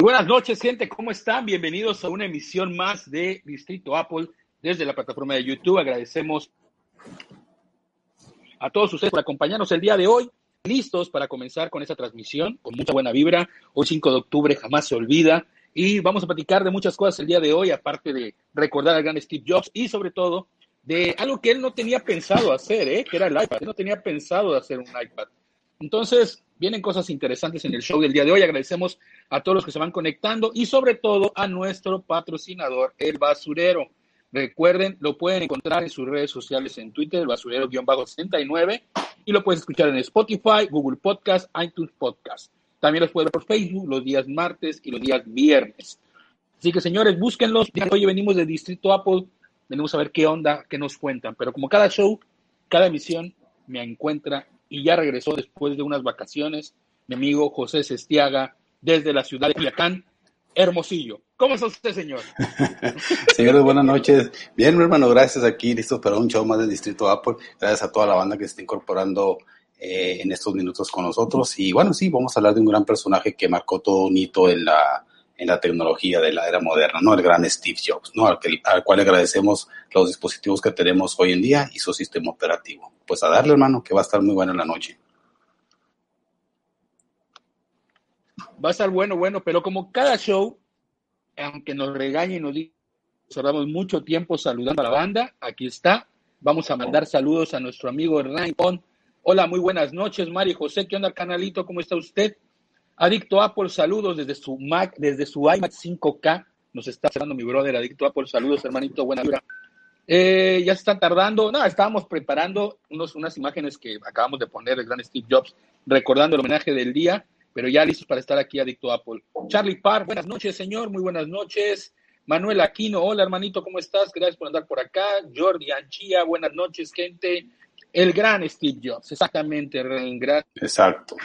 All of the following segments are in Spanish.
Buenas noches, gente. ¿Cómo están? Bienvenidos a una emisión más de Distrito Apple desde la plataforma de YouTube. Agradecemos a todos ustedes por acompañarnos el día de hoy. Listos para comenzar con esta transmisión, con mucha buena vibra. Hoy 5 de octubre jamás se olvida. Y vamos a platicar de muchas cosas el día de hoy, aparte de recordar al gran Steve Jobs y sobre todo de algo que él no tenía pensado hacer, ¿eh? que era el iPad. Él no tenía pensado hacer un iPad. Entonces, vienen cosas interesantes en el show del día de hoy. Agradecemos a todos los que se van conectando y sobre todo a nuestro patrocinador, El Basurero. Recuerden, lo pueden encontrar en sus redes sociales en Twitter, el basurero-69, y lo puedes escuchar en Spotify, Google Podcast, iTunes Podcast. También los puedes ver por Facebook los días martes y los días viernes. Así que, señores, búsquenlos. Hoy venimos de Distrito Apple, venimos a ver qué onda, qué nos cuentan. Pero como cada show, cada emisión me encuentra y ya regresó después de unas vacaciones mi amigo José Sestiaga desde la ciudad de Culiacán, Hermosillo. ¿Cómo está usted, señor? Señores, buenas noches. Bien, mi hermano, gracias aquí, listos para un show más del Distrito Apple. Gracias a toda la banda que se está incorporando eh, en estos minutos con nosotros. Y bueno, sí, vamos a hablar de un gran personaje que marcó todo un hito en la, en la tecnología de la era moderna, ¿no? El gran Steve Jobs, ¿no? Al, que, al cual agradecemos los dispositivos que tenemos hoy en día y su sistema operativo. Pues a darle, hermano, que va a estar muy bueno en la noche. Va a estar bueno, bueno, pero como cada show, aunque nos regañe y nos diga, cerramos mucho tiempo saludando a la banda, aquí está. Vamos a mandar saludos a nuestro amigo Hernán Hola, muy buenas noches, Mari José. ¿Qué onda, canalito? ¿Cómo está usted? Adicto Apple, saludos desde su Mac, desde su iMac 5K. Nos está cerrando mi brother, Adicto Apple, saludos, hermanito, buena vibra. Eh, ya se están tardando. No, estábamos preparando unos, unas imágenes que acabamos de poner del gran Steve Jobs, recordando el homenaje del día, pero ya listos para estar aquí, Adicto Apple. Charlie Parr, buenas noches, señor, muy buenas noches. Manuel Aquino, hola, hermanito, ¿cómo estás? Gracias por andar por acá. Jordi Anchía, buenas noches, gente. El gran Steve Jobs, exactamente, gracias. Exacto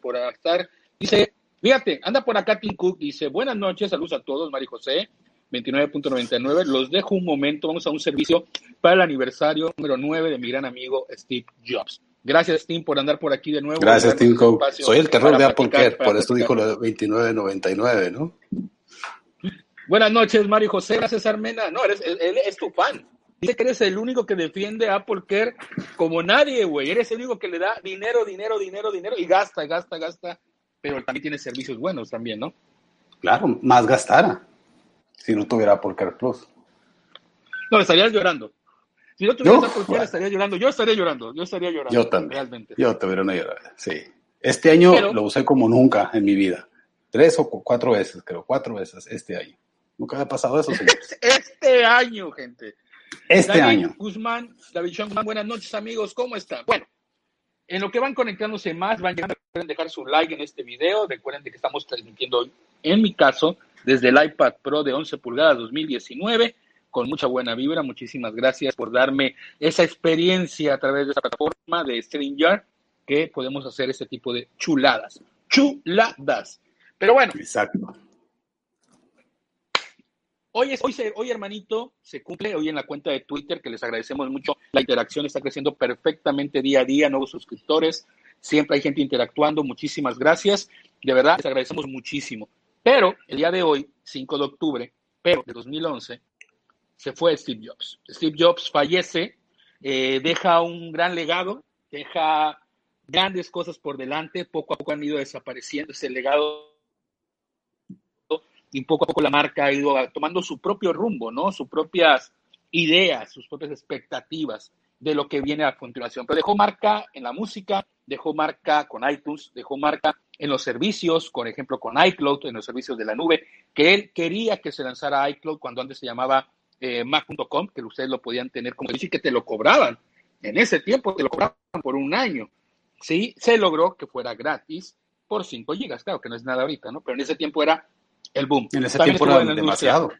por estar. Dice, fíjate, anda por acá Tim Cook, dice, buenas noches, saludos a todos, Mari José, 29.99, los dejo un momento, vamos a un servicio para el aniversario número 9 de mi gran amigo Steve Jobs. Gracias, Tim, por andar por aquí de nuevo. Gracias, Tim Cook. Soy el terror de Apple Care, por esto dijo lo de 29.99, ¿no? Buenas noches, Mario José. Gracias, Armena. No, eres, él es tu fan. Dice que eres el único que defiende a Apple Care como nadie, güey. Eres el único que le da dinero, dinero, dinero, dinero y gasta, gasta, gasta. Pero también tiene servicios buenos también, ¿no? Claro, más gastara si no tuviera Apple Care Plus. No, estarías llorando. Si no tuvieras Apple Care, estarías llorando. Yo estaría llorando. Yo estaría llorando. Yo también. Realmente. Yo te hubiera llorar. Sí. Este año lo usé como nunca en mi vida. Tres o cuatro veces, creo. Cuatro veces este año. Nunca había pasado eso, señores. Este año, gente. Este año. Guzmán, David Guzmán, buenas noches amigos, ¿cómo están? Bueno, en lo que van conectándose más, van llegando, pueden dejar su like en este video, recuerden que estamos transmitiendo hoy, en mi caso, desde el iPad Pro de 11 pulgadas 2019, con mucha buena vibra, muchísimas gracias por darme esa experiencia a través de esta plataforma de StreamYard, que podemos hacer este tipo de chuladas, chuladas. Pero bueno, Exacto. Hoy, es, hoy, hoy, hermanito, se cumple hoy en la cuenta de Twitter, que les agradecemos mucho. La interacción está creciendo perfectamente día a día, nuevos suscriptores, siempre hay gente interactuando. Muchísimas gracias. De verdad, les agradecemos muchísimo. Pero el día de hoy, 5 de octubre, pero de 2011, se fue Steve Jobs. Steve Jobs fallece, eh, deja un gran legado, deja grandes cosas por delante, poco a poco han ido desapareciendo ese legado y poco a poco la marca ha ido tomando su propio rumbo, ¿no? Sus propias ideas, sus propias expectativas de lo que viene a continuación. Pero dejó marca en la música, dejó marca con iTunes, dejó marca en los servicios, por ejemplo, con iCloud, en los servicios de la nube, que él quería que se lanzara iCloud cuando antes se llamaba eh, Mac.com, que ustedes lo podían tener como servicio que te lo cobraban. En ese tiempo te lo cobraban por un año. Sí, se logró que fuera gratis por 5 gigas, claro que no es nada ahorita, ¿no? Pero en ese tiempo era el boom. En ese tiempo era demasiado.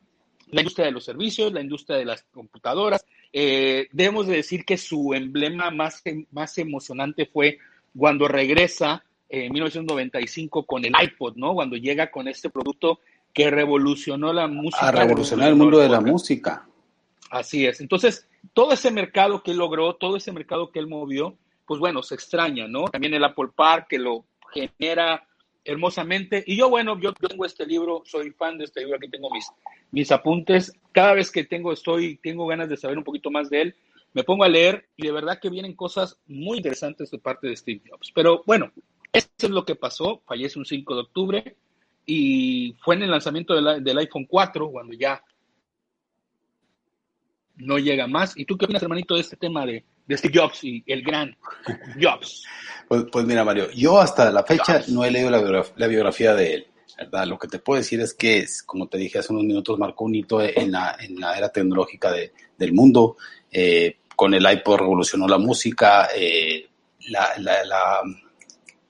La industria de los servicios, la industria de las computadoras. Eh, debemos de decir que su emblema más, más emocionante fue cuando regresa en 1995 con el iPod, ¿no? Cuando llega con este producto que revolucionó la música. A revolucionar el mundo de la música. Así es. Entonces, todo ese mercado que él logró, todo ese mercado que él movió, pues bueno, se extraña, ¿no? También el Apple Park que lo genera hermosamente. Y yo, bueno, yo, tengo este libro, soy fan de este libro, aquí tengo mis, mis apuntes. Cada vez que tengo, estoy, tengo ganas de saber un poquito más de él, me pongo a leer y de verdad que vienen cosas muy interesantes de parte de Steve Jobs. Pero bueno, esto es lo que pasó, fallece un 5 de octubre y fue en el lanzamiento del iPhone 4 cuando ya no llega más. ¿Y tú qué opinas, hermanito, de este tema de, de Steve Jobs y el gran Jobs? Pues, pues mira, Mario, yo hasta la fecha no he leído la biografía, de él. ¿verdad? Lo que te puedo decir es que, como te dije hace unos minutos, marcó un hito en la, en la era tecnológica de, del mundo. Eh, con el iPod revolucionó la música, eh, la, la, la,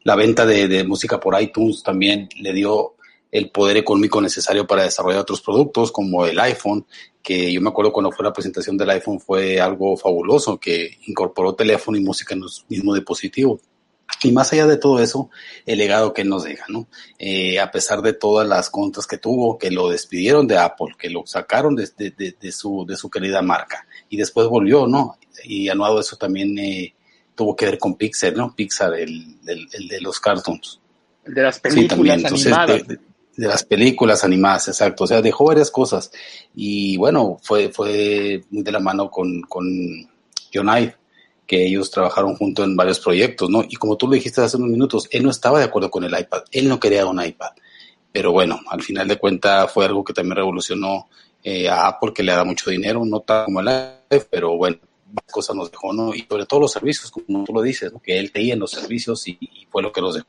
la, venta de, de, música por iTunes también le dio el poder económico necesario para desarrollar otros productos como el iPhone, que yo me acuerdo cuando fue la presentación del iPhone fue algo fabuloso, que incorporó teléfono y música en el mismo dispositivo. Y más allá de todo eso, el legado que nos deja, ¿no? Eh, a pesar de todas las contras que tuvo, que lo despidieron de Apple, que lo sacaron de, de, de, su, de su querida marca y después volvió, ¿no? Y anuado eso también eh, tuvo que ver con Pixar, ¿no? Pixar, el, el, de los cartoons. El de las películas sí, animadas. De, las películas animadas, exacto. O sea, dejó varias cosas. Y bueno, fue, fue muy de la mano con, con John Ive que ellos trabajaron juntos en varios proyectos, ¿no? Y como tú lo dijiste hace unos minutos, él no estaba de acuerdo con el iPad, él no quería un iPad. Pero bueno, al final de cuentas fue algo que también revolucionó eh, a Apple, que le da mucho dinero, no tan como el iPad, pero bueno, cosas nos dejó, ¿no? Y sobre todo los servicios, como tú lo dices, que él creía en los servicios y, y fue lo que nos dejó.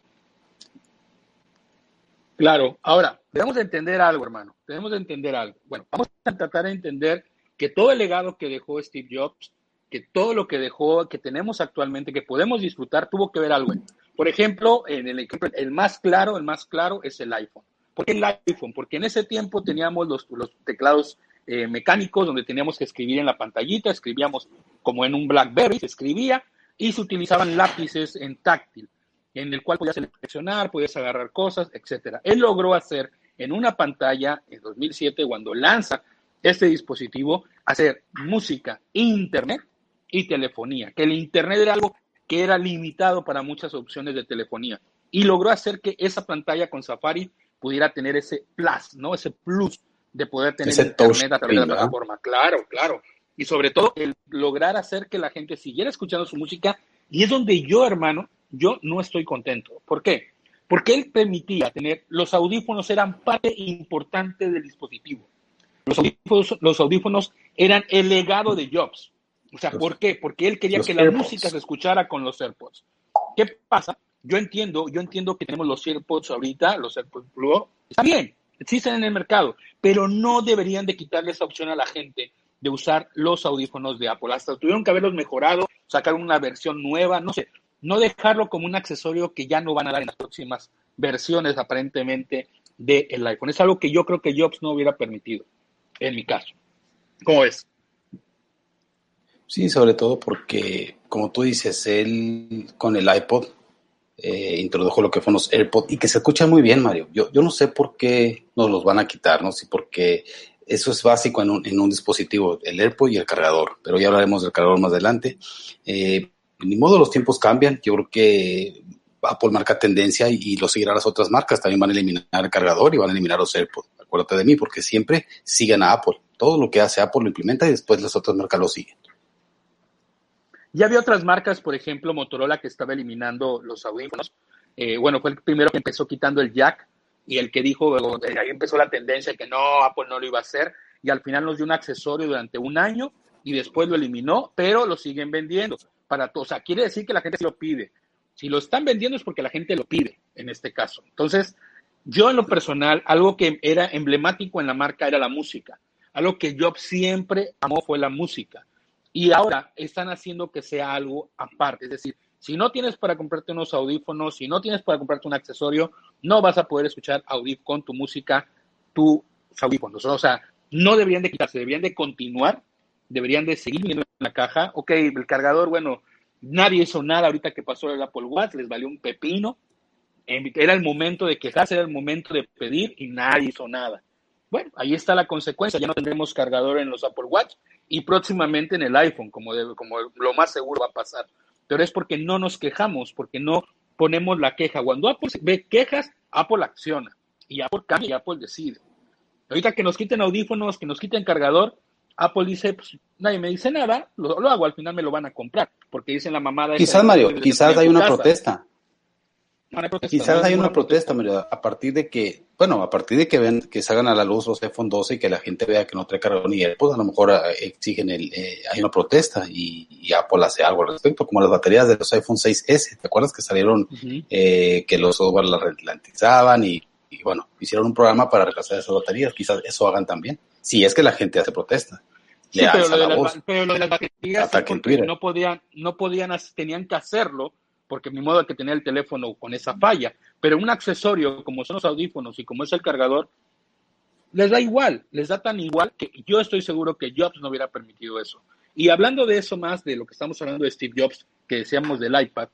Claro, ahora, debemos de entender algo, hermano, debemos de entender algo. Bueno, vamos a tratar de entender que todo el legado que dejó Steve Jobs que todo lo que dejó, que tenemos actualmente, que podemos disfrutar, tuvo que ver algo. Por ejemplo, en el el más claro, el más claro es el iPhone. ¿Por qué el iPhone? Porque en ese tiempo teníamos los, los teclados eh, mecánicos donde teníamos que escribir en la pantallita, escribíamos como en un BlackBerry, se escribía y se utilizaban lápices en táctil, en el cual podías seleccionar, podías agarrar cosas, etcétera. Él logró hacer en una pantalla en 2007 cuando lanza este dispositivo hacer música, internet y telefonía, que el Internet era algo que era limitado para muchas opciones de telefonía y logró hacer que esa pantalla con Safari pudiera tener ese plus, ¿no? Ese plus de poder tener Internet a través de la plataforma. Claro, claro. Y sobre todo el lograr hacer que la gente siguiera escuchando su música y es donde yo, hermano, yo no estoy contento. ¿Por qué? Porque él permitía tener, los audífonos eran parte importante del dispositivo. Los audífonos, los audífonos eran el legado de Jobs. O sea, ¿por qué? Porque él quería que la música se escuchara con los AirPods. ¿Qué pasa? Yo entiendo, yo entiendo que tenemos los AirPods ahorita, los AirPods Pro, está bien, existen en el mercado, pero no deberían de quitarle esa opción a la gente de usar los audífonos de Apple. Hasta tuvieron que haberlos mejorado, sacar una versión nueva, no sé, no dejarlo como un accesorio que ya no van a dar en las próximas versiones aparentemente del iPhone. Es algo que yo creo que Jobs no hubiera permitido, en mi caso. ¿Cómo es? Sí, sobre todo porque, como tú dices, él con el iPod eh, introdujo lo que fueron los AirPods y que se escucha muy bien, Mario. Yo, yo no sé por qué nos los van a quitar, ¿no? Sí, porque eso es básico en un, en un dispositivo, el AirPod y el cargador, pero ya hablaremos del cargador más adelante. Eh, ni modo, los tiempos cambian. Yo creo que Apple marca tendencia y, y, lo seguirán las otras marcas. También van a eliminar el cargador y van a eliminar los AirPods. Acuérdate de mí, porque siempre siguen a Apple. Todo lo que hace Apple lo implementa y después las otras marcas lo siguen. Ya había otras marcas, por ejemplo, Motorola, que estaba eliminando los audífonos. Eh, bueno, fue el primero que empezó quitando el jack y el que dijo, ahí empezó la tendencia de que no, Apple no lo iba a hacer y al final nos dio un accesorio durante un año y después lo eliminó, pero lo siguen vendiendo para todos. O sea, quiere decir que la gente se lo pide. Si lo están vendiendo es porque la gente lo pide, en este caso. Entonces, yo en lo personal, algo que era emblemático en la marca era la música. Algo que yo siempre amó fue la música. Y ahora están haciendo que sea algo aparte. Es decir, si no tienes para comprarte unos audífonos, si no tienes para comprarte un accesorio, no vas a poder escuchar con tu música, tus audífonos. O sea, no deberían de quitarse, deberían de continuar, deberían de seguir viendo en la caja. Ok, el cargador, bueno, nadie hizo nada ahorita que pasó el Apple Watch, les valió un pepino. Era el momento de quejarse, era el momento de pedir y nadie hizo nada. Bueno, ahí está la consecuencia, ya no tendremos cargador en los Apple Watch y próximamente en el iPhone, como, como lo más seguro va a pasar. Pero es porque no nos quejamos, porque no ponemos la queja. Cuando Apple ve quejas, Apple acciona y Apple cambia y Apple decide. Ahorita que nos quiten audífonos, que nos quiten cargador, Apple dice, pues nadie me dice nada, lo, hago, al final me lo van a comprar, porque dicen la mamada. Quizás, Mario, quizás hay una protesta. Quizás hay una protesta, Mario, a partir de que, bueno, a partir de que ven, que salgan a la luz los iPhone 12 y que la gente vea que no trae cargador ni pues a lo mejor eh, exigen el, eh, hay una protesta y, Apple hace algo al respecto, como las baterías de los iPhone 6S, ¿te acuerdas que salieron, eh, que los software las ralentizaban y, bueno, hicieron un programa para retrasar esas baterías, quizás eso hagan también, si es que la gente hace protesta. Sí, pero, lo de las, pero, lo de las, baterías no podían, no podían, tenían que hacerlo porque mi modo que tenía el teléfono con esa falla. Pero un accesorio como son los audífonos y como es el cargador, les da igual, les da tan igual que yo estoy seguro que Jobs no hubiera permitido eso. Y hablando de eso más, de lo que estamos hablando de Steve Jobs, que decíamos del iPad,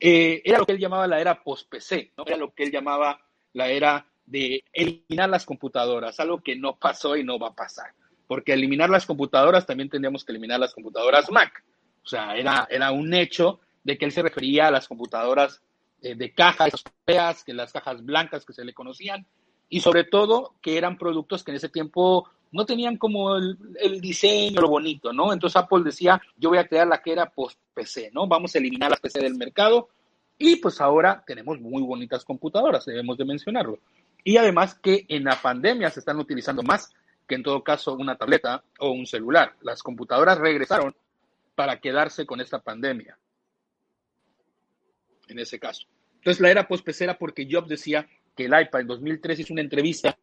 eh, era lo que él llamaba la era post-PC, ¿no? era lo que él llamaba la era de eliminar las computadoras, algo que no pasó y no va a pasar. Porque eliminar las computadoras también tendríamos que eliminar las computadoras Mac. O sea, era, era un hecho de que él se refería a las computadoras eh, de cajas feas, que las cajas blancas que se le conocían, y sobre todo que eran productos que en ese tiempo no tenían como el, diseño, lo bonito, ¿no? Entonces Apple decía, yo voy a crear la que era post-PC, ¿no? Vamos a eliminar las PC del mercado y pues ahora tenemos muy bonitas computadoras, debemos de mencionarlo. Y además que en la pandemia se están utilizando más que en todo caso una tableta o un celular. Las computadoras regresaron para quedarse con esta pandemia en ese caso. Entonces la era post-PC porque Jobs decía que el iPad en 2003 hizo una entrevista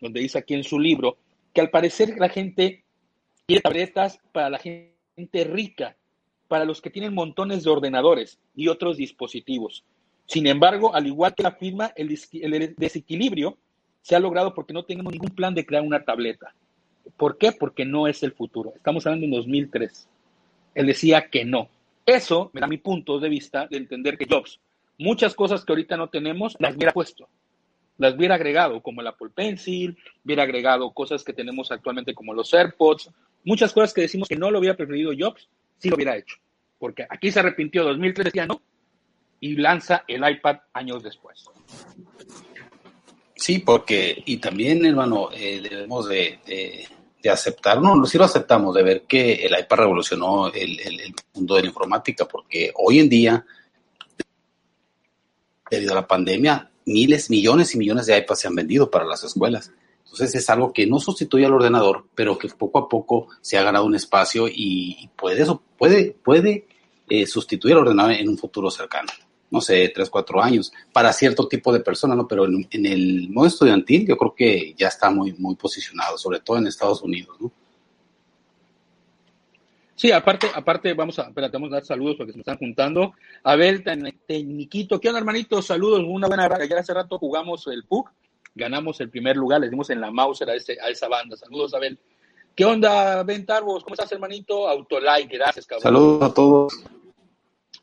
donde dice aquí en su libro que al parecer la gente quiere tabletas para la gente rica, para los que tienen montones de ordenadores y otros dispositivos. Sin embargo, al igual que la firma, el, desequilibrio se ha logrado porque no tenemos ningún plan de crear una tableta. ¿Por qué? Porque no es el futuro. Estamos hablando en 2003. Él decía que no. Eso me da mi punto de vista de entender que Jobs, muchas cosas que ahorita no tenemos, las hubiera puesto, las hubiera agregado, como el Apple Pencil, hubiera agregado cosas que tenemos actualmente como los AirPods, muchas cosas que decimos que no lo hubiera preferido Jobs, sí lo hubiera hecho. Porque aquí se arrepintió 2003, decía no, y lanza el iPad años después. Sí, porque, y también, hermano, eh, debemos de, de aceptar, no, sí lo aceptamos, de ver que el iPad revolucionó el, mundo de la informática, porque hoy en día, debido a la pandemia, miles, millones y millones de iPads se han vendido para las escuelas. Entonces es algo que no sustituye al ordenador, pero que poco a poco se ha ganado un espacio y puede, eso, puede, puede eh, sustituir al ordenador en un futuro cercano no sé, tres, cuatro años, para cierto tipo de personas, ¿no? Pero en, el modo estudiantil yo creo que ya está muy, muy posicionado, sobre todo en Estados Unidos, ¿no? Sí, aparte, aparte, vamos a, espérate, vamos a dar saludos porque se me están juntando. Abel, Teniquito, ¿qué onda, hermanito? Saludos, una buena Ya hace rato jugamos el PUC, ganamos el primer lugar, les dimos en la Mauser a, a esa banda. Saludos, Abel. ¿Qué onda, Ben Tarbos? ¿Cómo estás, hermanito? Autolike, gracias, cabrón. Saludos a todos.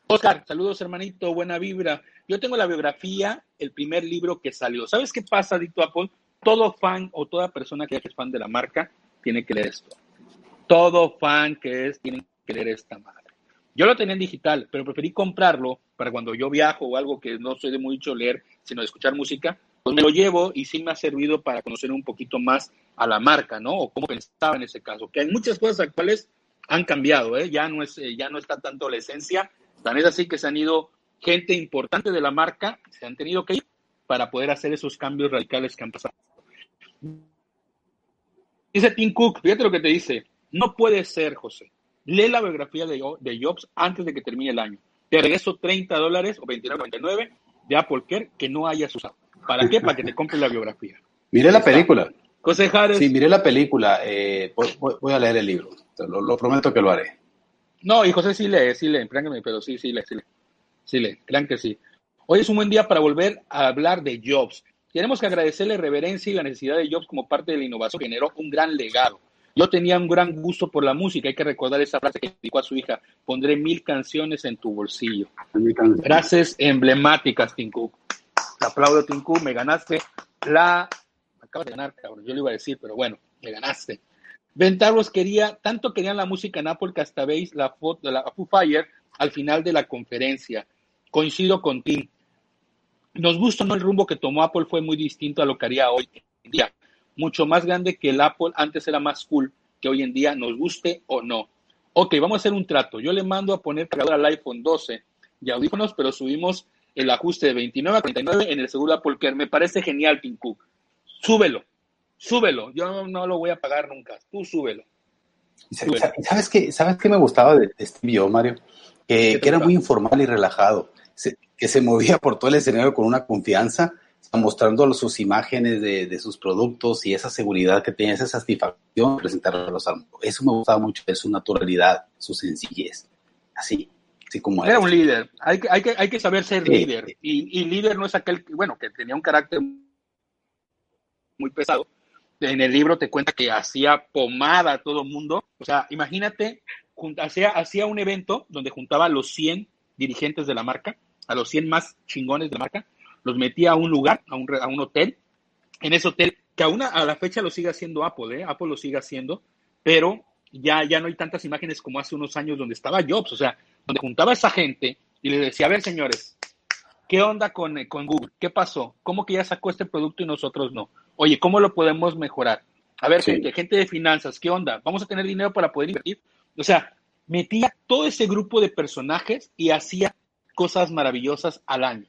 Oscar, saludos hermanito, buena vibra. Yo tengo la biografía, el primer libro que salió. ¿Sabes qué pasa, Dito Apple? Todo fan o toda persona que es fan de la marca tiene que leer esto. Todo fan que es tiene que leer esta madre. Yo lo tenía en digital, pero preferí comprarlo para cuando yo viajo o algo que no soy de mucho leer, sino de escuchar música, pues me lo llevo y sí me ha servido para conocer un poquito más a la marca, ¿no? O cómo pensaba en ese caso. Que hay muchas cosas actuales han cambiado, ¿eh? Ya no, es, eh, ya no está tanto la esencia, Tan es así que se han ido gente importante de la marca, se han tenido que ir para poder hacer esos cambios radicales que han pasado. Dice Tim Cook, fíjate lo que te dice, no puede ser, José. Lee la biografía de, Jobs antes de que termine el año. Te regreso 30 dólares o 29.99 de Apple Care que no hayas usado. ¿Para qué? Para que te compres la biografía. Miré la película. José Jares. Sí, miré la película. Eh, voy, a leer el libro. lo prometo que lo haré. No, y José sí lee, sí lee, pero sí, sí lee, sí lee. Sí lee, crean que sí. Hoy es un buen día para volver a hablar de Jobs. Tenemos que agradecerle reverencia y la necesidad de Jobs como parte de la innovación que generó un gran legado. Yo tenía un gran gusto por la música. Hay que recordar esa frase que dedicó a su hija. Pondré mil canciones en tu bolsillo. Frases emblemáticas, Tinku. Te aplaudo, Tinku. Me ganaste la... Me acabas de ganar, cabrón. Yo le iba a decir, pero bueno, me ganaste. Ventarbos quería, tanto querían la música en Apple que hasta veis la foto de la Foo Fire al final de la conferencia. Coincido con Tim. nos gusta no el rumbo que tomó Apple fue muy distinto a lo que haría hoy en día. Mucho más grande que el Apple antes era más cool que hoy en día, nos guste o no. Ok, vamos a hacer un trato. Yo le mando a poner cargador al iPhone 12 y audífonos, pero subimos el ajuste de 29 a 39 en el seguro Apple Care. Me parece genial, Tim Cook. Súbelo, súbelo. Yo no, lo voy a pagar nunca. Tú súbelo. ¿Sabes qué, ¿Sabes qué me gustaba de, este video, Mario? Que, era muy informal y relajado. que se movía por todo el escenario con una confianza, mostrando sus imágenes de, sus productos y esa seguridad que tenía, esa satisfacción de presentar a los Eso me gustaba mucho, de su naturalidad, su sencillez. Así. Así como era un líder. Hay que, hay que, hay que saber ser líder. Y, y líder no es aquel, bueno, que tenía un carácter muy pesado, en el libro te cuenta que hacía pomada a todo mundo. O sea, imagínate, hacía, hacía un evento donde juntaba a los 100 dirigentes de la marca, a los 100 más chingones de la marca, los metía a un lugar, a un, a un hotel. En ese hotel, que aún a la fecha lo sigue haciendo Apple, ¿eh? Apple lo sigue haciendo, pero ya, ya no hay tantas imágenes como hace unos años donde estaba Jobs, o sea, donde juntaba a esa gente y le decía, a ver, señores, ¿qué onda con, con Google? ¿Qué pasó? ¿Cómo que ya sacó este producto y nosotros no? Oye, ¿cómo lo podemos mejorar? A ver, gente, gente de finanzas, ¿qué onda? ¿Vamos a tener dinero para poder invertir? O sea, metía todo ese grupo de personajes y hacía cosas maravillosas al año.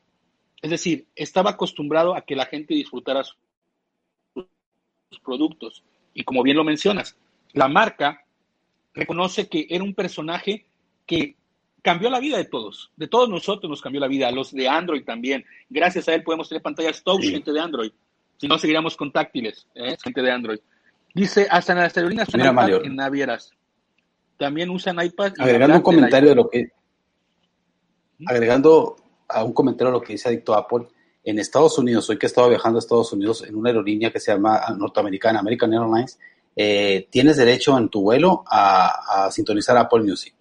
Es decir, estaba acostumbrado a que la gente disfrutara sus productos. Y como bien lo mencionas, la marca reconoce que era un personaje que cambió la vida de todos. De todos nosotros nos cambió la vida, los de Android también. Gracias a él podemos tener pantallas touch, gente de Android. Si no, seguiríamos con táctiles, ¿eh? gente de Android. Dice, hasta en las aerolíneas usan iPad en navieras. También usan iPad. Agregando un comentario de lo que... Agregando a un comentario de lo que dice Adicto Apple, en Estados Unidos, hoy que he estado viajando a Estados Unidos en una aerolínea que se llama ah, norteamericana, American Airlines, eh, tienes derecho en tu vuelo a, sintonizar Apple Music,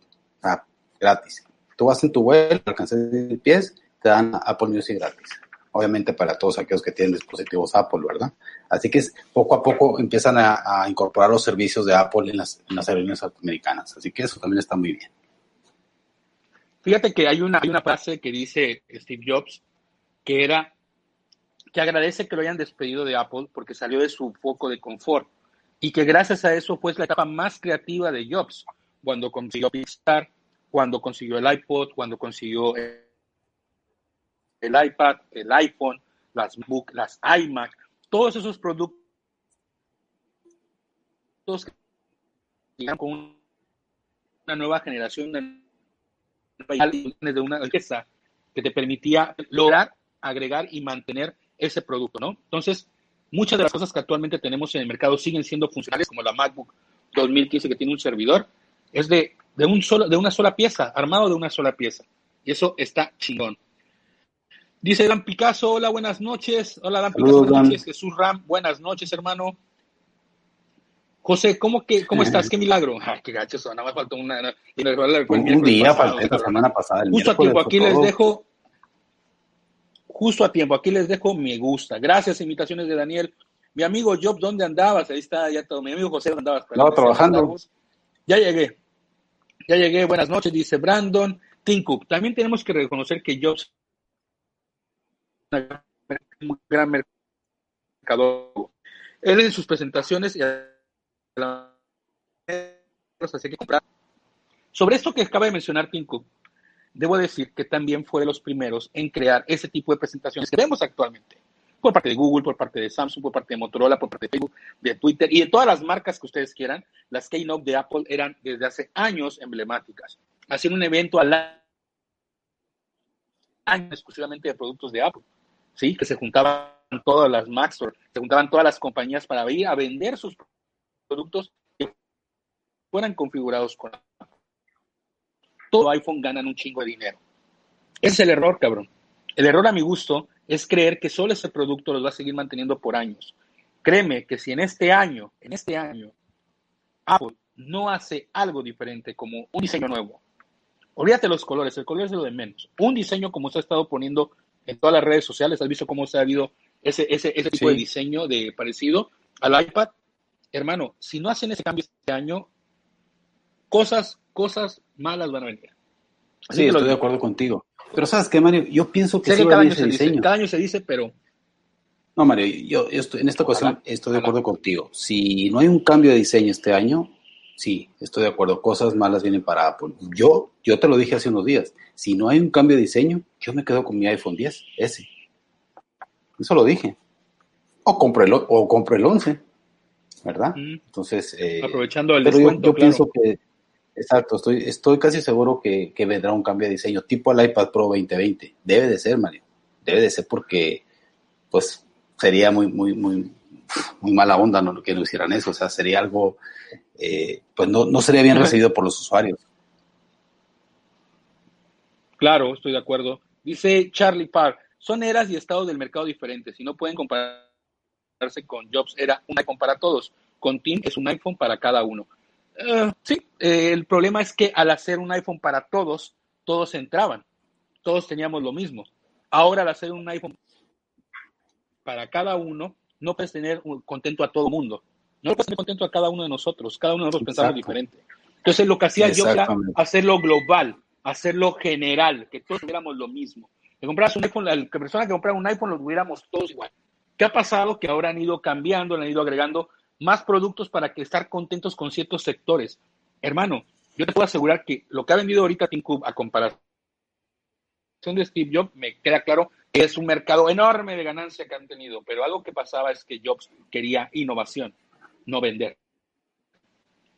gratis. Tú vas en tu vuelo, alcanzas de pies, te dan Apple Music gratis obviamente para todos aquellos que tienen dispositivos Apple, ¿verdad? Así que poco a poco empiezan a, incorporar los servicios de Apple en las, en las aerolíneas americanas, así que eso también está muy bien. Fíjate que hay una, hay una frase que dice Steve Jobs que era que agradece que lo hayan despedido de Apple porque salió de su foco de confort y que gracias a eso fue la etapa más creativa de Jobs, cuando consiguió Pixar, cuando consiguió el iPod, cuando consiguió el iPad, el iPhone, las MacBook, las iMac, todos esos productos con una nueva generación de una empresa que te permitía lograr, agregar y mantener ese producto, ¿no? Entonces, muchas de las cosas que actualmente tenemos en el mercado siguen siendo funcionales, como la MacBook 2015 que tiene un servidor, es de, de, un solo, de una sola pieza, armado de una sola pieza. Y eso está chingón. Dice Dan Picasso, hola, buenas noches. Hola, Dan Picasso, buenas noches. Jesús Ram, buenas noches, hermano. José, ¿cómo, que, cómo estás? Qué milagro. Ay, qué gacho, nada más faltó una. un día, falté la semana pasada. justo a tiempo, aquí les dejo. Justo a tiempo, aquí les dejo me gusta. Gracias, invitaciones de Daniel. Mi amigo Job, ¿dónde andabas? Ahí está, ya todo. Mi amigo José, ¿dónde andabas? Estaba trabajando. Ya llegué. Ya llegué, buenas noches, dice Brandon. Tim También tenemos que reconocer que Jobs un gran mercado. Él en sus presentaciones y sobre esto que acaba de mencionar Pinku, debo decir que también fue de los primeros en crear ese tipo de presentaciones que vemos actualmente, por parte de Google, por parte de Samsung, por parte de Motorola, por parte de Facebook, de Twitter y de todas las marcas que ustedes quieran, las Keynote de Apple eran desde hace años emblemáticas. Hacían un evento al año exclusivamente de productos de Apple. ¿sí? Que se juntaban todas las Maxtor, se juntaban todas las compañías para ir a vender sus productos que fueran configurados con todo iPhone ganan un chingo de dinero. Ese es el error, cabrón. El error a mi gusto es creer que solo ese producto los va a seguir manteniendo por años. Créeme que si en este año, en este año, Apple no hace algo diferente como un diseño nuevo, olvídate los colores, el color es lo de menos. Un diseño como se ha estado poniendo en todas las redes sociales. ¿Has visto cómo se ha habido ese, ese, ese tipo de diseño de parecido al iPad? Hermano, si no hacen ese cambio este año, cosas, cosas malas van a venir. Sí, estoy de acuerdo contigo. Pero ¿sabes qué, Mario? Yo pienso que, cada año se dice, cada año se dice, pero... No, Mario, yo, estoy, en esta ocasión estoy de acuerdo contigo. Si no hay un cambio de diseño este año, sí, estoy de acuerdo. Cosas malas vienen para Apple. Yo, yo te lo dije hace unos días. Si no hay un cambio de diseño, yo me quedo con mi iPhone 10, ese. Eso lo dije. O compro el, o compro el 11, ¿verdad? Entonces... Eh, Aprovechando el pero yo, pienso que Exacto, estoy, estoy casi seguro que, vendrá un cambio de diseño tipo el iPad Pro 2020. Debe de ser, Mario. Debe de ser porque, pues, sería muy, muy, muy, muy mala onda ¿no? que no hicieran eso. O sea, sería algo, eh, pues no, no sería bien recibido por los usuarios. Claro, estoy de acuerdo. Dice Charlie Park, son eras y estados del mercado diferentes y no pueden compararse con Jobs. Era un iPhone para todos. Con Tim es un iPhone para cada uno. Eh, sí, eh, el problema es que al hacer un iPhone para todos, todos entraban, todos teníamos lo mismo. Ahora al hacer un iPhone para cada uno, no puedes tener contento a todo mundo. No puedes tener contento a cada uno de nosotros. Cada uno de nosotros pensamos diferente. Entonces lo que hacía yo era hacerlo global, hacerlo general, que todos tuviéramos lo mismo. Que compras un iPhone, la persona que comprara un iPhone lo tuviéramos todos igual. ¿Qué ha pasado? Que ahora han ido cambiando, le han ido agregando más productos para que estar contentos con ciertos sectores. Hermano, yo te puedo asegurar que lo que ha vendido ahorita Cook a comparación de Steve Jobs, me queda claro que es un mercado enorme de ganancia que han tenido, pero algo que pasaba es que Jobs quería innovación, no vender.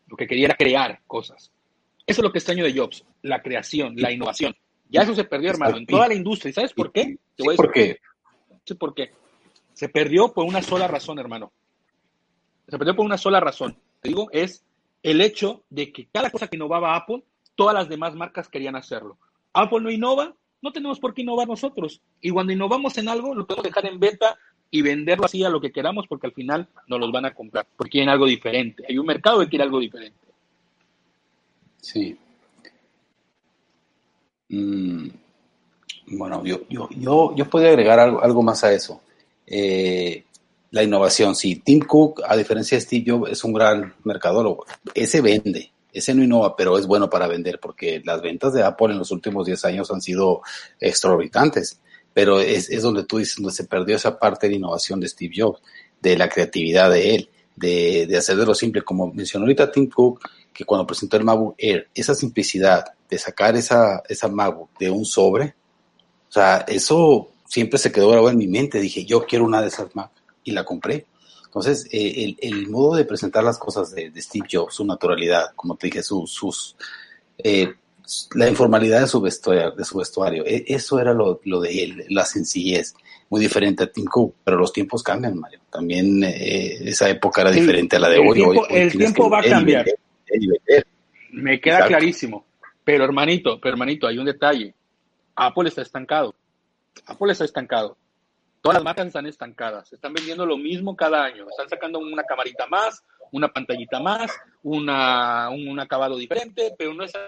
Lo que quería era crear cosas. Eso es lo que extraño de Jobs, la creación, la innovación. Ya eso se perdió, hermano, en toda la industria. ¿Y sabes por qué? ¿Por qué? por qué. Se perdió por una sola razón, hermano se perdió por una sola razón. Te digo, es el hecho de que cada cosa que innovaba Apple, todas las demás marcas querían hacerlo. Apple no innova, no tenemos por qué innovar nosotros. Y cuando innovamos en algo, lo podemos dejar en beta y venderlo así a lo que queramos porque al final nos los van a comprar, porque quieren algo diferente. Hay un mercado que quiere algo diferente. Sí. Mm, bueno, yo, yo, yo, yo podría agregar algo, algo más a eso. Eh, la innovación. Sí, Tim Cook, a diferencia de Steve Jobs, es un gran mercadólogo. Ese vende, ese no innova, pero es bueno para vender porque las ventas de Apple en los últimos 10 años han sido exorbitantes. Pero es, es donde tú dices, donde se perdió esa parte de innovación de Steve Jobs, de la creatividad de él, de, de hacer de lo simple. Como mencionó ahorita Tim Cook, que cuando presentó el MacBook Air, esa simplicidad de sacar esa, esa MacBook de un sobre, o sea, eso siempre se quedó grabado en mi mente. Dije, yo quiero una de esas Mac y la compré. Entonces, eh, el, modo de presentar las cosas de, Steve Jobs, su naturalidad, como te dije, sus, eh, la informalidad de su vestuario, de su vestuario e, eso era lo, de él, la sencillez, muy diferente a Tim Cook, pero los tiempos cambian, Mario. También eh, esa época era diferente a la de hoy. el tiempo va a cambiar. Me queda clarísimo. Pero hermanito, pero hermanito, hay un detalle. Apple está estancado. Apple está estancado. Todas las marcas están estancadas, están vendiendo lo mismo cada año, están sacando una camarita más, una pantallita más, una, un, acabado diferente, pero no están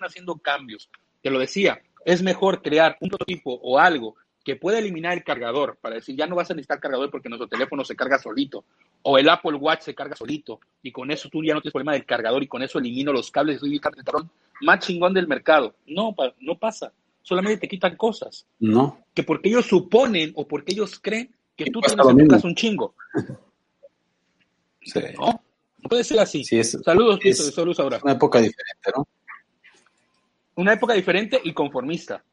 haciendo cambios. Te lo decía, es mejor crear un prototipo o algo que pueda eliminar el cargador para decir ya no vas a necesitar cargador porque nuestro teléfono se carga solito o el Apple Watch se carga solito y con eso tú ya no tienes problema del cargador y con eso elimino los cables y el más chingón del mercado. No, no pasa solamente te quitan cosas. No. Que porque ellos suponen o porque ellos creen que tú tienes en tu casa un chingo. Sí. No, no puede ser así. Sí, es, saludos, saludos ahora. Una época diferente, ¿no? Una época diferente y conformista.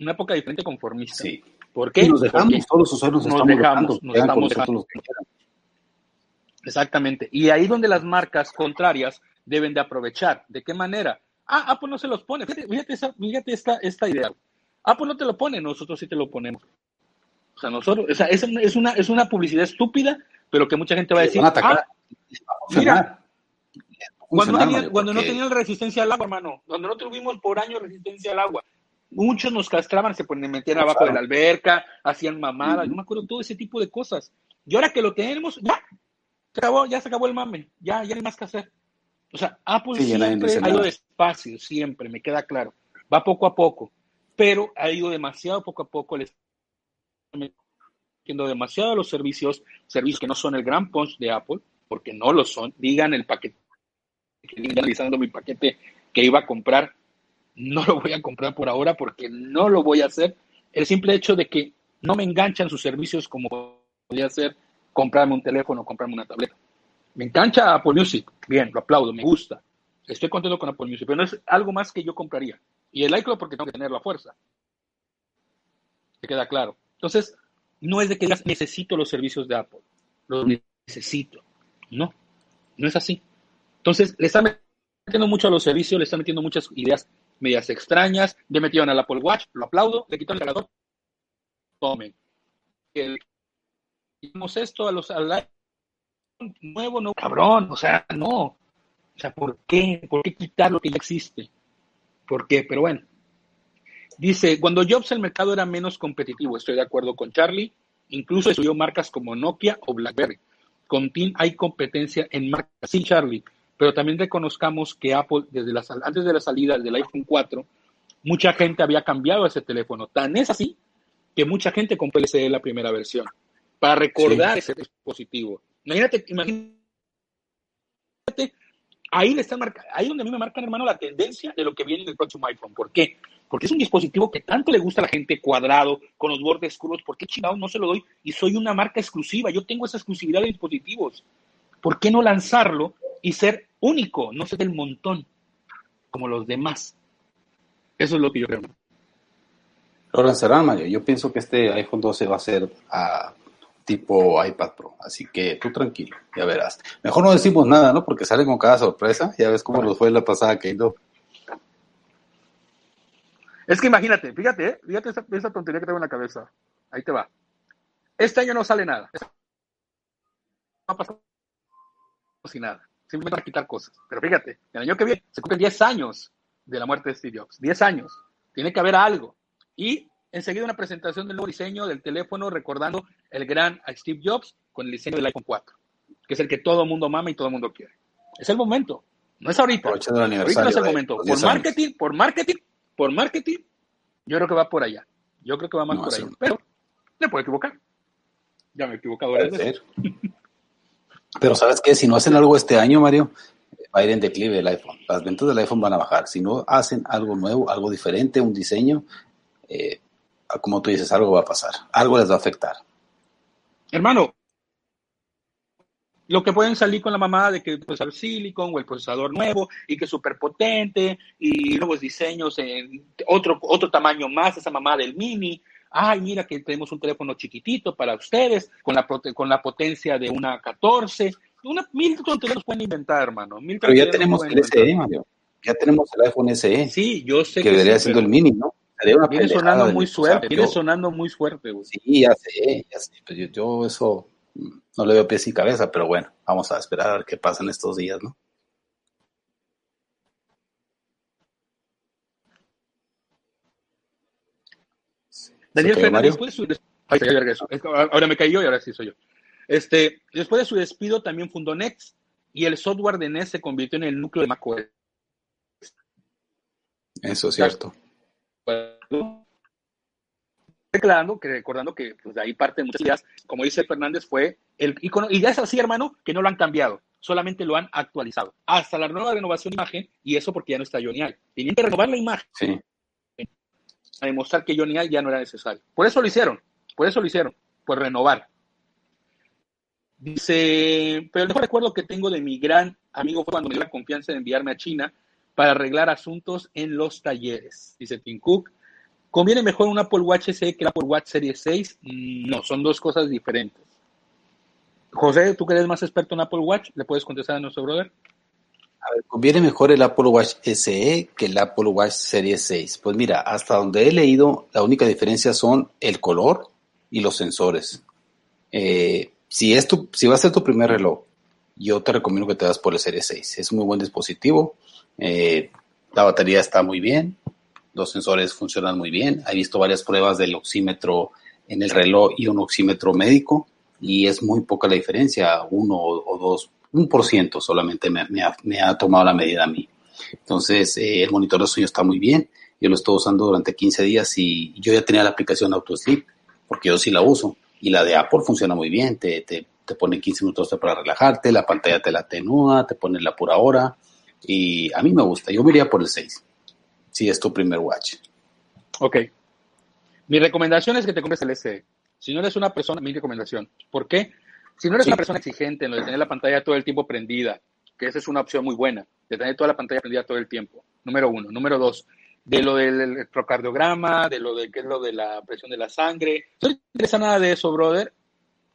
Una época diferente y conformista. Sí. ¿Por qué? nos dejamos, todos los usuarios nos, dejamos, nos estamos dejando. Exactamente. Y ahí donde las marcas contrarias deben de aprovechar. ¿De qué manera? Ah, Apple no se los pone. Fíjate, fíjate, esta, esta idea. Apple no te lo pone, nosotros sí te lo ponemos. O sea, nosotros, o sea, es, es, una, es una publicidad estúpida, pero que mucha gente va a decir, ah, mira, cuando, cuando no tenían resistencia al agua, hermano, cuando no tuvimos por años resistencia al agua, muchos nos castraban, se ponían, metían abajo de la alberca, hacían mamadas, yo me acuerdo todo ese tipo de cosas. Y ahora que lo tenemos, ya, se acabó, ya se acabó el mame, ya, ya no hay más que hacer. O sea, Apple siempre ha ido despacio, siempre, me queda claro. Va poco a poco, pero ha ido demasiado poco a poco. Le metiendo demasiado los servicios, servicios que no son el gran punch de Apple, porque no lo son. Digan el paquete, analizando mi paquete que iba a comprar no lo voy a comprar por ahora porque no lo voy a hacer. El simple hecho de que no me enganchan sus servicios como podría ser comprarme un teléfono, comprarme una tableta. Me engancha Apple Music, bien, lo aplaudo, me gusta. Estoy contento con Apple Music, pero no es algo más que yo compraría. Y el iCloud porque tengo que tener la fuerza. ¿Se queda claro? Entonces, no es de que digas necesito los servicios de Apple. Los necesito. No, no es así. Entonces, le están metiendo mucho a los servicios, le están metiendo muchas ideas medias extrañas, le metieron al Apple Watch, lo aplaudo, le quitaron el cargador, tomen. Hicimos esto a los al nuevo, no, cabrón, o sea, no. O sea, ¿por qué? ¿Por qué quitar lo que ya existe? ¿Por qué? Pero bueno. Dice, cuando Jobs el mercado era menos competitivo, estoy de acuerdo con Charlie, incluso estudió marcas como Nokia o BlackBerry. Con Tim hay competencia en marcas, sí, Charlie, pero también reconozcamos que Apple, desde la, antes de la salida del iPhone 4, mucha gente había cambiado ese teléfono. Tan es así que mucha gente compró el SE la primera versión para recordar ese dispositivo. Imagínate, imagínate, ahí le están marcando, ahí donde a mí me marcan, hermano, la tendencia de lo que viene en el próximo iPhone. ¿Por qué? Porque es un dispositivo que tanto le gusta a la gente cuadrado, con los bordes curvos. ¿Por qué chingados no se lo doy? Y soy una marca exclusiva. Yo tengo esa exclusividad de dispositivos. ¿Por qué no lanzarlo y ser único, no ser del montón, como los demás? Eso es lo que yo creo. Lo lanzarán, Mario. Yo pienso que este iPhone 12 va a ser a tipo iPad Pro. Así que tú tranquilo, ya verás. Mejor no decimos nada, ¿no? Porque sale con cada sorpresa. Ya ves cómo nos fue la pasada que Es que imagínate, fíjate, ¿eh? fíjate esa, tontería que tengo en la cabeza. Ahí te va. Este año no sale nada. No va a sin nada. Simplemente para quitar cosas. Pero fíjate, el año que viene se cumplen 10 años de la muerte de Steve Jobs. 10 años. Tiene que haber algo. Y enseguida una presentación del nuevo diseño del teléfono recordando el gran Steve Jobs con el diseño del iPhone 4, que es el que todo mundo mama y todo mundo quiere. Es el momento, no es ahorita. Ahorita no es el momento. Por marketing, por marketing, por marketing, yo creo que va por allá. Yo creo que va más por allá. Pero me puedo equivocar. Ya me he equivocado Pero ¿sabes qué? Si no hacen algo este año, Mario, va a ir en declive el iPhone. Las ventas del iPhone van a bajar. Si no hacen algo nuevo, algo diferente, un diseño, eh, como tú dices, algo va a pasar, algo les va a afectar. Hermano, lo que pueden salir con la mamá de que el procesador silicon o el procesador nuevo y que es súper potente y nuevos diseños en otro, otro tamaño más, esa mamá del mini. Ay, mira que tenemos un teléfono chiquitito para ustedes con la, con la potencia de una 14. Una, mil tonterías pueden inventar, hermano. Pero ya tenemos el SE, Mario. Ya tenemos el iPhone SE. Sí, yo sé que, que debería ser el mini, ¿no? Viene sonando muy suerte, viene sonando muy fuerte, Sí, ya sé, ya sé, pues yo, eso no le veo pies y cabeza, pero bueno, vamos a esperar a ver qué pasa en estos días, ¿no? Daniel Fernández, después de su ahora me cayó y ahora sí soy yo. Este, después de su despido también fundó Next y el software de Next se convirtió en el núcleo de macOS. Eso es cierto declarando que recordando que pues, de ahí parte de muchas ideas, como dice Fernández, fue el icono, y ya es así, hermano, que no lo han cambiado, solamente lo han actualizado. Hasta la nueva renovación de imagen, y eso porque ya no está Johnny Al. Tenían que renovar la imagen sí. a demostrar que Johnny Al ya no era necesario. Por eso lo hicieron, por eso lo hicieron, por renovar. Dice, pero el mejor recuerdo que tengo de mi gran amigo fue cuando me dio la confianza de enviarme a China para arreglar asuntos en los talleres. Dice Tim Cook. ¿Conviene mejor un Apple Watch SE que el Apple Watch Series 6? No, son dos cosas diferentes. José, tú que eres más experto en Apple Watch, ¿le puedes contestar a nuestro brother? A ver, ¿conviene mejor el Apple Watch SE que el Apple Watch Series 6? Pues mira, hasta donde he leído, la única diferencia son el color y los sensores. Eh, si, es tu, si va a ser tu primer reloj, yo te recomiendo que te das por el Series 6. Es un muy buen dispositivo. Eh, la batería está muy bien, los sensores funcionan muy bien. He visto varias pruebas del oxímetro en el reloj y un oxímetro médico y es muy poca la diferencia, uno o dos, un por ciento solamente me, ha, tomado la medida a mí. Entonces, eh, el monitor de sueño está muy bien. Yo lo estoy usando durante 15 días y yo ya tenía la aplicación AutoSleep porque yo sí la uso. Y la de Apple funciona muy bien, te, te, pone 15 minutos para relajarte, la pantalla te la atenúa, te pone la pura hora y a mí me gusta, yo me iría por el 6. si es tu primer watch. Ok. Mi recomendación es que te compres el SE. Si no eres una persona, mi recomendación. ¿Por qué? Si no eres una persona exigente en lo de tener la pantalla todo el tiempo prendida, que esa es una opción muy buena, de tener toda la pantalla prendida todo el tiempo. Número uno. Número dos, de lo del electrocardiograma, de lo de qué es lo de la presión de la sangre. No te interesa nada de eso, brother.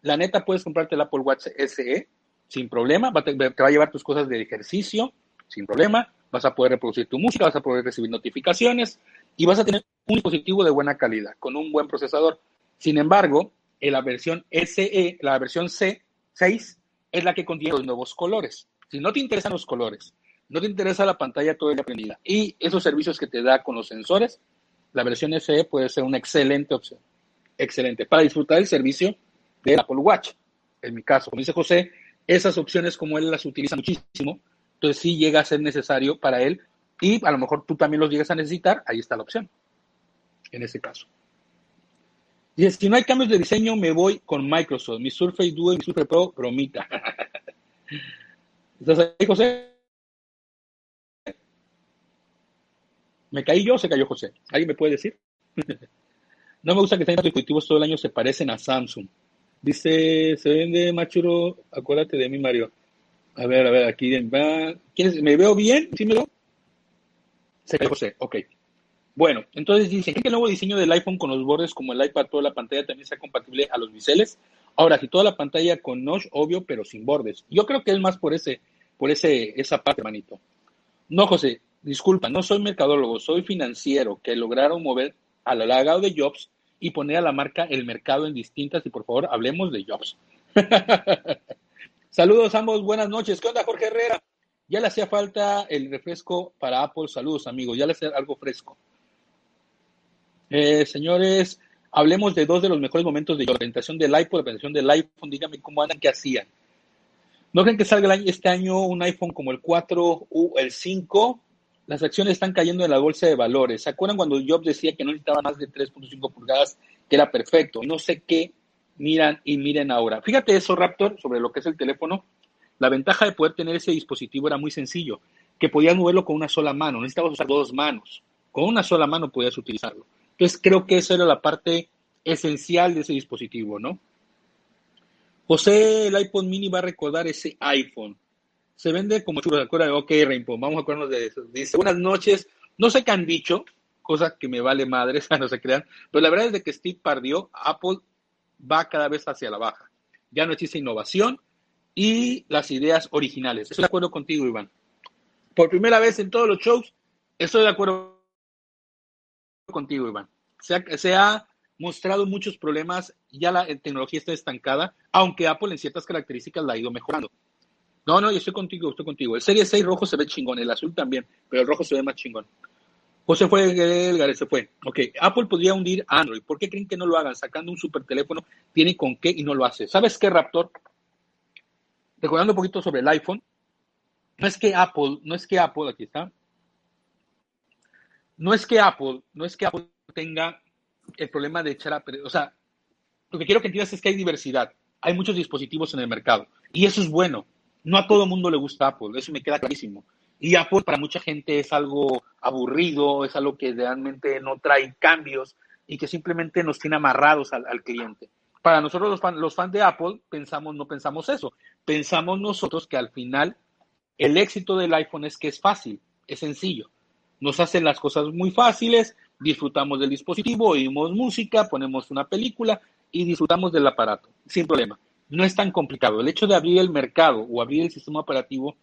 La neta, puedes comprarte el Apple Watch SE sin problema. te, te va a llevar tus cosas de ejercicio sin problema. Vas a poder reproducir tu música, vas a poder recibir notificaciones y vas a tener un dispositivo de buena calidad con un buen procesador. Sin embargo, en la versión SE, la versión C6, es la que contiene los nuevos colores. Si no te interesan los colores, no te interesa la pantalla toda prendida y esos servicios que te da con los sensores, la versión SE puede ser una excelente opción. Excelente. Para disfrutar el servicio del Apple Watch. En mi caso, como dice José, esas opciones como él las utiliza muchísimo, entonces sí llega a ser necesario para él y a lo mejor tú también los llegas a necesitar, ahí está la opción. En ese caso. Y si no hay cambios de diseño, me voy con Microsoft. Mi Surface Duo y mi Surface Pro, bromita. ¿Estás ahí, José? ¿Me caí yo o se cayó José? ¿Alguien me puede decir? no me gusta que tengan dispositivos todo el año se parecen a Samsung. Dice, se vende Machuro, acuérdate de mí, Mario. A ver, a ver, aquí va. ¿Me veo bien? ¿Sí me veo? Se cayó José, ok. Bueno, entonces dicen que el nuevo diseño del iPhone con los bordes como el iPad, toda la pantalla también sea compatible a los biseles. Ahora, si toda la pantalla con notch, obvio, pero sin bordes. Yo creo que es más por ese, por ese, esa parte, manito. No, José, disculpa, no soy mercadólogo, soy financiero que lograron mover al halagado de Jobs y poner a la marca el mercado en distintas y por favor hablemos de Jobs. Saludos ambos, buenas noches. ¿Qué onda, Jorge Herrera? Ya le hacía falta el refresco para Apple. Saludos, amigos. Ya le hacía algo fresco. Eh, señores, hablemos de dos de los mejores momentos de la presentación del iPod, la presentación del iPhone. Díganme cómo andan, qué hacían. ¿No creen que salga este año un iPhone como el 4 o el 5? Las acciones están cayendo en la bolsa de valores. ¿Se acuerdan cuando Jobs decía que no necesitaba más de 3.5 pulgadas, que era perfecto? No sé qué miran y miren ahora. Fíjate eso, Raptor, sobre lo que es el teléfono. La ventaja de poder tener ese dispositivo era muy sencillo, que podías moverlo con una sola mano, no necesitabas usar dos manos. Con una sola mano podías utilizarlo. Entonces creo que esa era la parte esencial de ese dispositivo, ¿no? José, el iPod mini va a recordar ese iPhone. Se vende como chulo, ¿se acuerdan? Ok, Rainbow, vamos a acordarnos de eso. Dice, buenas noches. No sé qué han dicho, cosa que me vale madre, no se crean, pero la verdad es de que Steve Pardió, Apple va cada vez hacia la baja. Ya no existe innovación y las ideas originales. Estoy de acuerdo contigo, Iván. Por primera vez en todos los shows, estoy de acuerdo contigo, Iván. Se ha, mostrado muchos problemas, ya la tecnología está estancada, aunque Apple en ciertas características la ha ido mejorando. No, no, yo estoy contigo, estoy contigo. El Serie 6 rojo se ve chingón, el azul también, pero el rojo se ve más chingón. José fue, se fue. Ok, Apple podría hundir Android. ¿Por qué creen que no lo hagan? Sacando un super teléfono, tiene con qué y no lo hace. ¿Sabes qué, Raptor? Recordando un poquito sobre el iPhone, no es que Apple, no es que Apple, aquí está, no es que Apple, no es que Apple tenga el problema de echar a o sea, lo que quiero que entiendas es que hay diversidad, hay muchos dispositivos en el mercado y eso es bueno. No a todo mundo le gusta Apple, eso me queda clarísimo. Y Apple para mucha gente es algo aburrido, es algo que realmente no trae cambios y que simplemente nos tiene amarrados al, cliente. Para nosotros los, fan, los fans de Apple pensamos, no pensamos eso. Pensamos nosotros que al final el éxito del iPhone es que es fácil, es sencillo nos hacen las cosas muy fáciles, disfrutamos del dispositivo, oímos música, ponemos una película y disfrutamos del aparato, sin problema. No es tan complicado. El hecho de abrir el mercado o abrir el sistema operativo,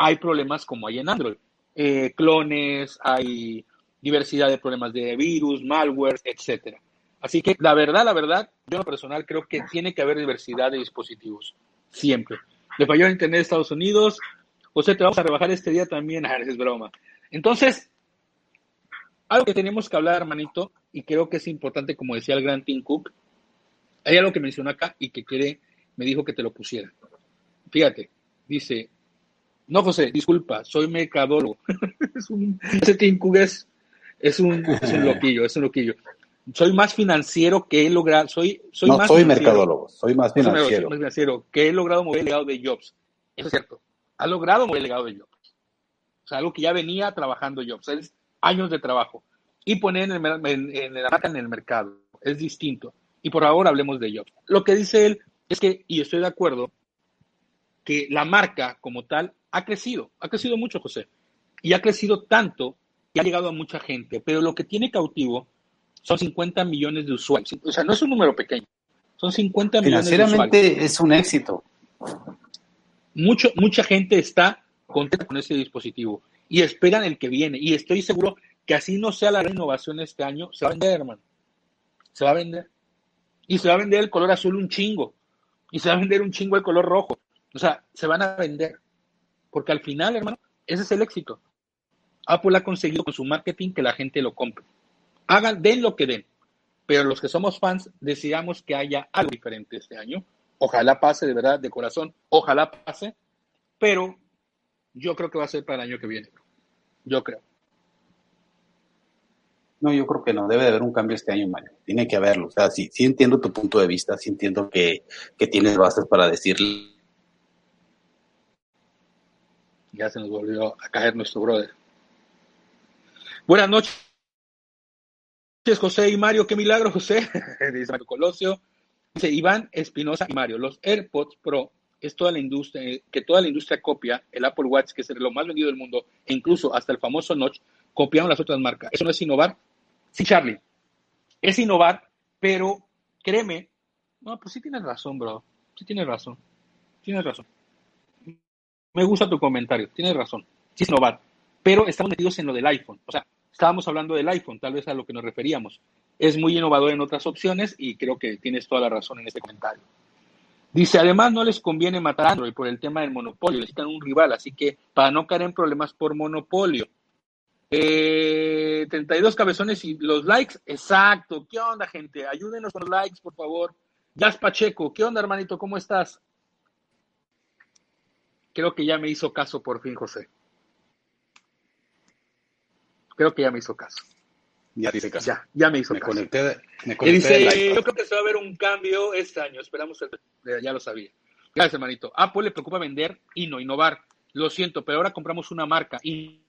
hay problemas como hay en Android. Eh, clones, hay diversidad de problemas de virus, malware, etcétera. Así que la verdad, la verdad, yo en lo personal creo que tiene que haber diversidad de dispositivos, siempre. Le falló el Internet Estados Unidos, José, te vamos a rebajar este día también, ah, es broma. Entonces, algo que tenemos que hablar, hermanito, y creo que es importante, como decía el gran Tim Cook, hay algo que mencionó acá y que quiere, me dijo que te lo pusiera. Fíjate, dice, no, José, disculpa, soy mercadólogo. es un, ese Tim Cook es, un, loquillo, es un loquillo. Soy más financiero que he logrado, soy, soy no, más soy mercadólogo, soy más financiero. Soy más financiero, que he logrado mover el legado de Jobs. Eso es cierto. Ha logrado mover el legado de Jobs. O sea, algo que ya venía trabajando Jobs años de trabajo y poner en, el, en, la marca en el mercado. Es distinto. Y por favor hablemos de ello. Lo que dice él es que, y estoy de acuerdo, que la marca como tal ha crecido, ha crecido mucho, José, y ha crecido tanto que ha llegado a mucha gente, pero lo que tiene cautivo son 50 millones de usuarios. O sea, no es un número pequeño, son 50 millones de usuarios. Financieramente es un éxito. Mucho, mucha gente está contenta con ese dispositivo y esperan el que viene. Y estoy seguro que así no sea la renovación este año, se va a vender, hermano. Se va a vender. Y se va a vender el color azul un chingo. Y se va a vender un chingo el color rojo. O sea, se van a vender. Porque al final, hermano, ese es el éxito. Apple ha conseguido con su marketing que la gente lo compre. Hagan, den lo que den. Pero los que somos fans deseamos que haya algo diferente este año. Ojalá pase de verdad, de corazón. Ojalá pase. Pero yo creo que va a ser para el año que viene. Yo creo. No, yo creo que no. Debe de haber un cambio este año, Mario. Tiene que haberlo. O sea, sí, sí entiendo tu punto de vista, sí entiendo que, que tienes bases para decirle. Ya se nos volvió a caer nuestro brother. Buenas noches, José y Mario. Qué milagro, José. Dice Mario Colosio. Dice Iván Espinosa y Mario. Los AirPods Pro es toda la industria, que toda la industria copia el Apple Watch, que es lo más vendido del mundo, e incluso hasta el famoso Notch, copiaron las otras marcas. ¿Eso no es innovar? Sí, Charlie. Es innovar, pero créeme, no, pues sí tienes razón, bro. Sí tienes razón. Tienes razón. Me gusta tu comentario. Tienes razón. Sí es innovar. Pero estamos metidos en lo del iPhone. O sea, estábamos hablando del iPhone, tal vez a lo que nos referíamos. Es muy innovador en otras opciones y creo que tienes toda la razón en este comentario. Dice, además no les conviene matar a Android por el tema del monopolio, necesitan un rival, así que para no caer en problemas por monopolio. Eh, 32 cabezones y los likes, exacto. ¿Qué onda, gente? Ayúdenos con los likes, por favor. Jazz Pacheco, ¿qué onda, hermanito? ¿Cómo estás? Creo que ya me hizo caso por fin, José. Creo que ya me hizo caso. Ya dice caso. Ya, ya me hizo me caso. Conecté, me conecté dice, yo creo que se va a ver un cambio este año. Esperamos, el, ya lo sabía. Gracias, hermanito. Apple le preocupa vender y no innovar. Lo siento, pero ahora compramos una marca y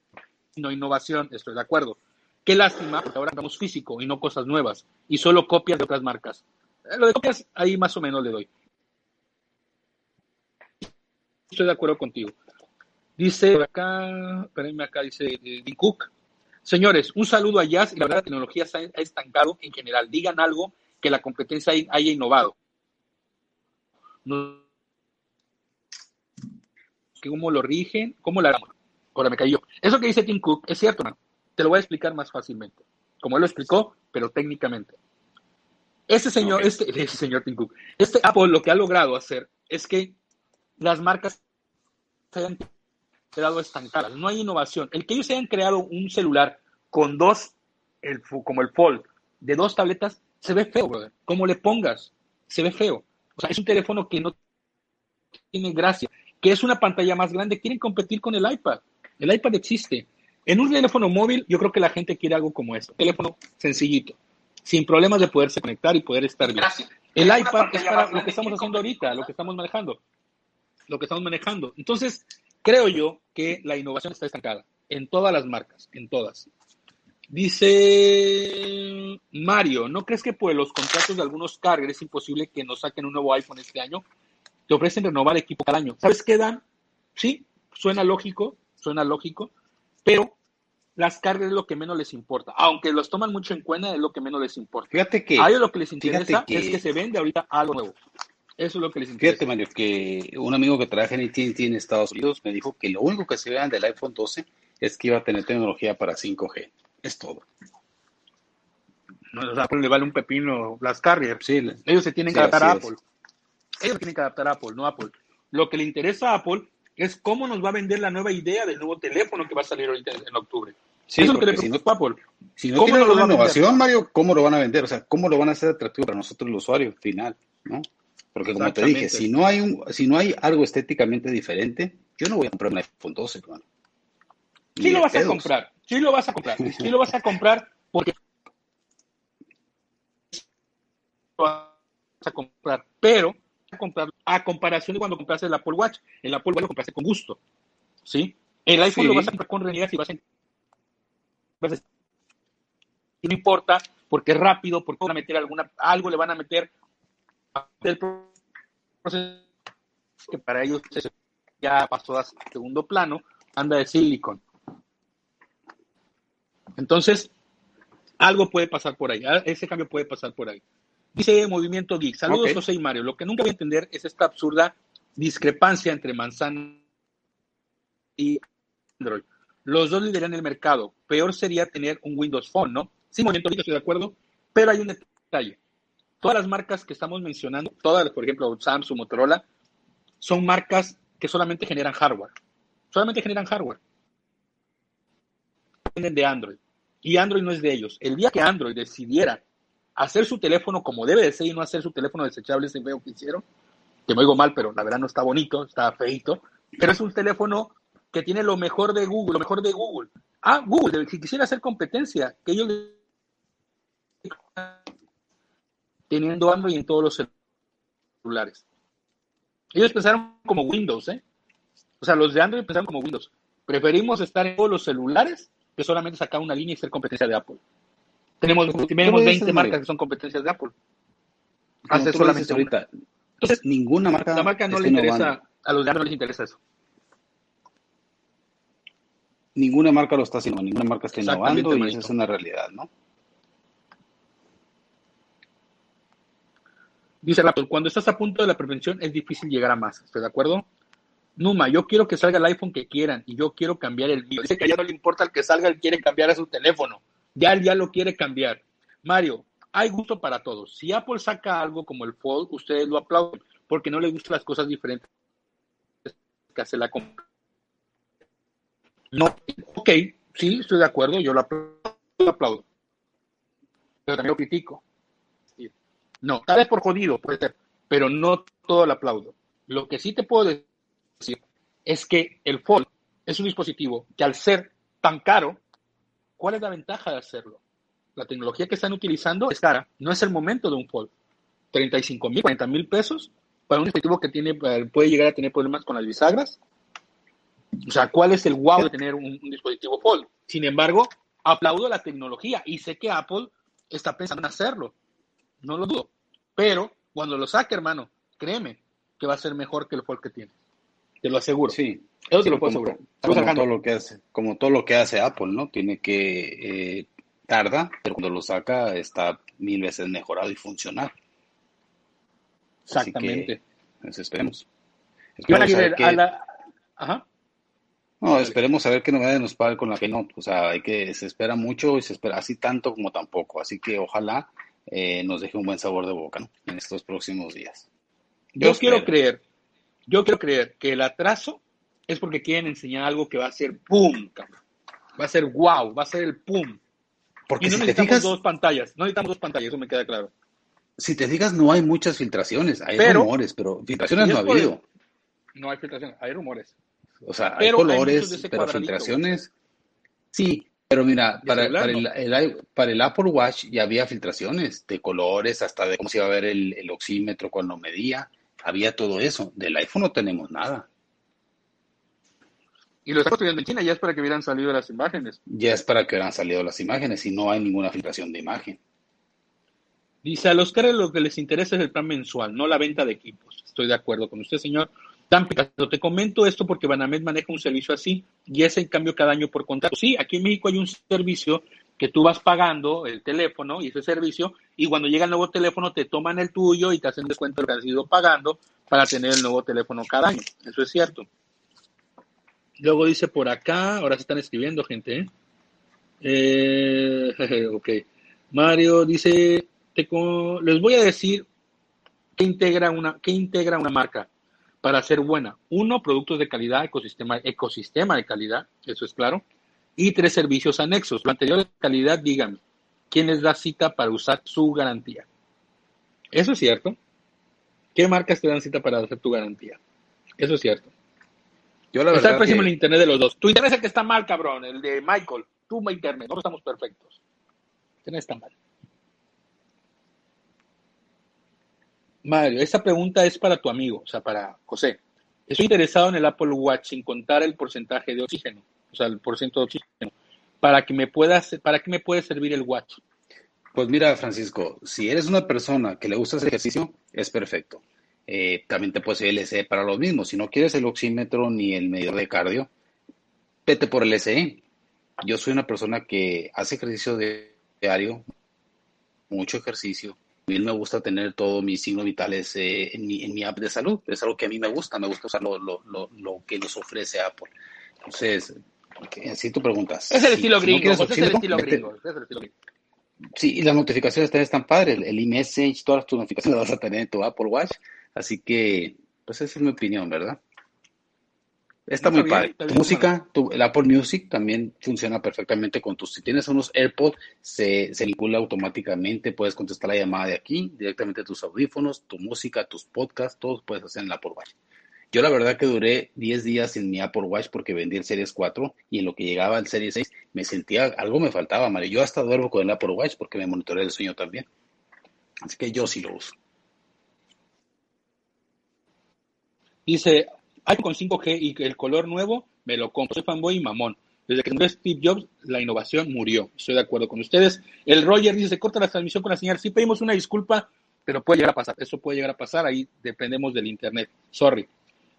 no innovación, estoy de acuerdo. Qué lástima, porque ahora andamos físico y no cosas nuevas, y solo copias de otras marcas. Eh, lo de copias, ahí más o menos le doy. Estoy de acuerdo contigo. Dice acá, espérenme acá, dice eh, Cook. Señores, un saludo a Jazz y la verdad la tecnología se ha estancado en general. Digan algo que la competencia haya innovado. ¿Cómo lo rigen? ¿Cómo lo hagamos? Ahora me cayó. Eso que dice Tim Cook es cierto, man. Te lo voy a explicar más fácilmente. Como él lo explicó, pero técnicamente. Ese señor, este, ese señor Tim Cook, este Apple lo que ha logrado hacer es que las marcas se hayan quedado estancadas. No hay innovación. El que ellos hayan creado un celular con dos, el, como el Fold, de dos tabletas, se ve feo, brother. Como le pongas, se ve feo. O sea, es un teléfono que no tiene gracia, que es una pantalla más grande. Quieren competir con el iPad. El iPad existe. En un teléfono móvil, yo creo que la gente quiere algo como este. Teléfono sencillito, sin problemas de poderse conectar y poder estar bien. El iPad es para lo que estamos haciendo ahorita, lo que estamos manejando. Lo que estamos manejando. Entonces, creo yo que la innovación está estancada en todas las marcas, en todas. Dice Mario, ¿no crees que por los contratos de algunos cargos es imposible que nos saquen un nuevo iPhone este año? Te ofrecen renovar equipo cada año. ¿Sabes qué dan? Sí, suena lógico, suena lógico, pero las cargas es lo que menos les importa. Aunque los toman mucho en cuenta, es lo que menos les importa. Fíjate que. A ellos lo que les interesa es que se vende ahorita algo nuevo. Eso es lo que les interesa. Fíjate, Mario, que un amigo que trabaja en AT&T en Estados Unidos me dijo que lo único que se vean del iPhone 12 es que iba a tener tecnología para 5G. Es todo. No, o sea, le vale un pepino las carriers. Sí, ellos se tienen que adaptar a Apple. Ellos tienen que adaptar a Apple, no Apple. Lo que le interesa a Apple es cómo nos va a vender la nueva idea del nuevo teléfono que va a salir ahorita en, octubre. Sí, Eso es lo que le si no, Apple. Si no tiene una innovación, Mario, ¿cómo lo van a vender? O sea, ¿cómo lo van a hacer atractivo para nosotros el usuario final? ¿no? Porque como te dije, si no hay un, si no hay algo estéticamente diferente, yo no voy a comprar un iPhone 12, hermano. Sí lo vas a comprar, sí lo vas a comprar, sí lo vas a comprar porque vas a comprar, pero comprar a comparación de cuando compraste el Apple Watch. El Apple Watch lo compraste con gusto, ¿sí? El iPhone lo vas a comprar con realidad y vas a no importa, porque es rápido, porque van a meter alguna, algo le van a meter el proceso que para ellos ya pasó a segundo plano, anda de silicon. Entonces, algo puede pasar por ahí, ah, ese cambio puede pasar por ahí. Dice Movimiento Geek, saludos José y Mario, lo que nunca voy a entender es esta absurda discrepancia entre manzana y Android. Los dos lideran el mercado. Peor sería tener un Windows Phone, ¿no? Sí, Movimiento Geek, estoy de acuerdo, pero hay un detalle. Todas las marcas que estamos mencionando, todas, por ejemplo, Samsung, Motorola, son marcas que solamente generan hardware. Solamente generan hardware. Dependen de Android. Y Android no es de ellos. El día que Android decidiera hacer su teléfono como debe de ser y no hacer su teléfono desechable, ese veo que hicieron, que me oigo mal, pero la verdad no está bonito, está feito, pero es un teléfono que tiene lo mejor de Google, lo mejor de Google. Ah, Google, si quisiera hacer competencia, que ellos teniendo Android en todos los celulares. Ellos pensaron como Windows, ¿eh? O sea, los de Android pensaron como Windows. Preferimos estar en todos los celulares que solamente sacar una línea y ser competencia de Apple. Tenemos, tenemos 20 marcas que son competencias de Apple. Hace solamente ahorita. Entonces, ninguna marca. La marca no le interesa, a los de Android no les interesa eso. Ninguna marca lo está haciendo, ninguna marca está innovando y esa es una realidad, ¿no? Dice Raptor, cuando estás a punto de la prevención es difícil llegar a más. ¿Estoy de acuerdo? Numa, yo quiero que salga el iPhone que quieran y yo quiero cambiar el mío. Dice que ya no le importa el que salga, él quiere cambiar a su teléfono. Ya él ya lo quiere cambiar. Mario, hay gusto para todos. Si Apple saca algo como el Fold, ustedes lo aplauden porque no les gustan las cosas diferentes que hace la. No, ok, sí, estoy de acuerdo, yo lo aplaudo. Pero también lo critico. No, tal vez por jodido, puede ser, pero no todo el aplaudo. Lo que sí te puedo decir es que el Fold es un dispositivo que al ser tan caro, ¿cuál es la ventaja de hacerlo? La tecnología que están utilizando es cara, no es el momento de un Fold. 35 mil, 40 mil pesos para un dispositivo que tiene, eh, puede llegar a tener problemas con las bisagras. O sea, ¿cuál es el wow de tener un, un dispositivo Fold? Sin embargo, aplaudo la tecnología y sé que Apple está pensando en hacerlo no lo dudo. Pero cuando lo saque, hermano, créeme que va a ser mejor que el Fold que tiene. Te lo aseguro. Sí. Eso te lo puedo asegurar. Como, todo lo que hace, como todo lo que hace Apple, ¿no? Tiene que eh, tarda, pero cuando lo saca está mil veces mejorado y funcionar. Exactamente. Pues, esperemos. esperemos a, la... Ajá. No, esperemos a ver qué novedades nos paga con la que no. O sea, hay que, se espera mucho y se espera así tanto como tampoco. Así que ojalá eh, nos deje un buen sabor de boca en estos próximos días. Yo, quiero creer, yo quiero creer que el atraso es porque quieren enseñar algo que va a ser pum, va a ser wow, va a ser el pum. Porque y no necesitamos dos pantallas, no necesitamos dos pantallas, eso me queda claro. Si te digas, no hay muchas filtraciones, hay rumores, pero filtraciones no ha habido. No hay filtraciones, hay rumores. O sea, hay colores, pero filtraciones, sí, pero mira, para, el, Apple Watch ya había filtraciones de colores, hasta de cómo se iba a ver el, oxímetro cuando medía. Había todo eso. Del iPhone no tenemos nada. Y lo está construyendo en China, ya es para que hubieran salido las imágenes. Ya es para que hubieran salido las imágenes y no hay ninguna filtración de imagen. Dice, a los caras lo que les interesa es el plan mensual, no la venta de equipos. Estoy de acuerdo con usted, señor. Te comento esto porque Banamed maneja un servicio así y es en cambio cada año por contrato. Sí, aquí en México hay un servicio que tú vas pagando el teléfono y ese servicio y cuando llega el nuevo teléfono te toman el tuyo y te hacen descuento de lo que has ido pagando para tener el nuevo teléfono cada año. Eso es cierto. Luego dice por acá, ahora se están escribiendo gente. ¿eh? eh ok. Mario dice, les voy a decir qué integra una, qué integra una marca para ser buena. Uno, productos de calidad, ecosistema, ecosistema de calidad, eso es claro. Y tres, servicios anexos. Lo anterior de calidad, dígame, ¿quién les da cita para usar su garantía? Eso es cierto. ¿Qué marcas te dan cita para hacer tu garantía? Eso es cierto. Yo la está pésimo el internet de los dos. Tu internet es el que está mal, cabrón, el de Michael. Tú, mi internet, no estamos perfectos. El internet está mal. Mario, esta pregunta es para tu amigo, o sea, para José. Estoy interesado en el Apple Watch sin contar el porcentaje de oxígeno, o sea, el porcentaje de oxígeno. para que me pueda, para que me puede servir el watch. Pues mira, Francisco, si eres una persona que le gusta ese ejercicio, es perfecto. Eh, también te puede ser el SE para lo mismo. Si no quieres el oxímetro ni el medidor de cardio, vete por el SE. Yo soy una persona que hace ejercicio diario, mucho ejercicio. A mí me gusta tener todos mis signos vitales eh, en, mi, en, mi, app de salud. Es algo que a mí me gusta. Me gusta usar lo, lo, lo, que nos ofrece Apple. Entonces, si tú preguntas. Es el estilo gringo. es el estilo gringo. Sí, y las notificaciones también están padres. El, el message todas tus notificaciones las vas a tener en tu Apple Watch. Así que, pues esa es mi opinión, ¿verdad? Está muy padre. tu música, tu, el Apple Music también funciona perfectamente con tus. Si tienes unos AirPods, se, se vincula automáticamente. Puedes contestar la llamada de aquí, directamente a tus audífonos, tu música, tus podcasts, todos puedes hacer en el Apple Watch. Yo la verdad que duré 10 días en mi Apple Watch porque vendí el Series 4 y en lo que llegaba al Series 6 me sentía, algo me faltaba, Mario. Yo hasta duermo con el Apple Watch porque me monitorea el sueño también. Así que yo sí lo uso. Dice, iPhone 5G y el color nuevo, me lo compro. Soy fanboy y mamón. Desde que murió Steve Jobs, la innovación murió. Estoy de acuerdo con ustedes. El Roger dice, se corta la transmisión con la señal. Sí pedimos una disculpa, pero puede llegar a pasar. Eso puede llegar a pasar. Ahí dependemos del Internet. Sorry.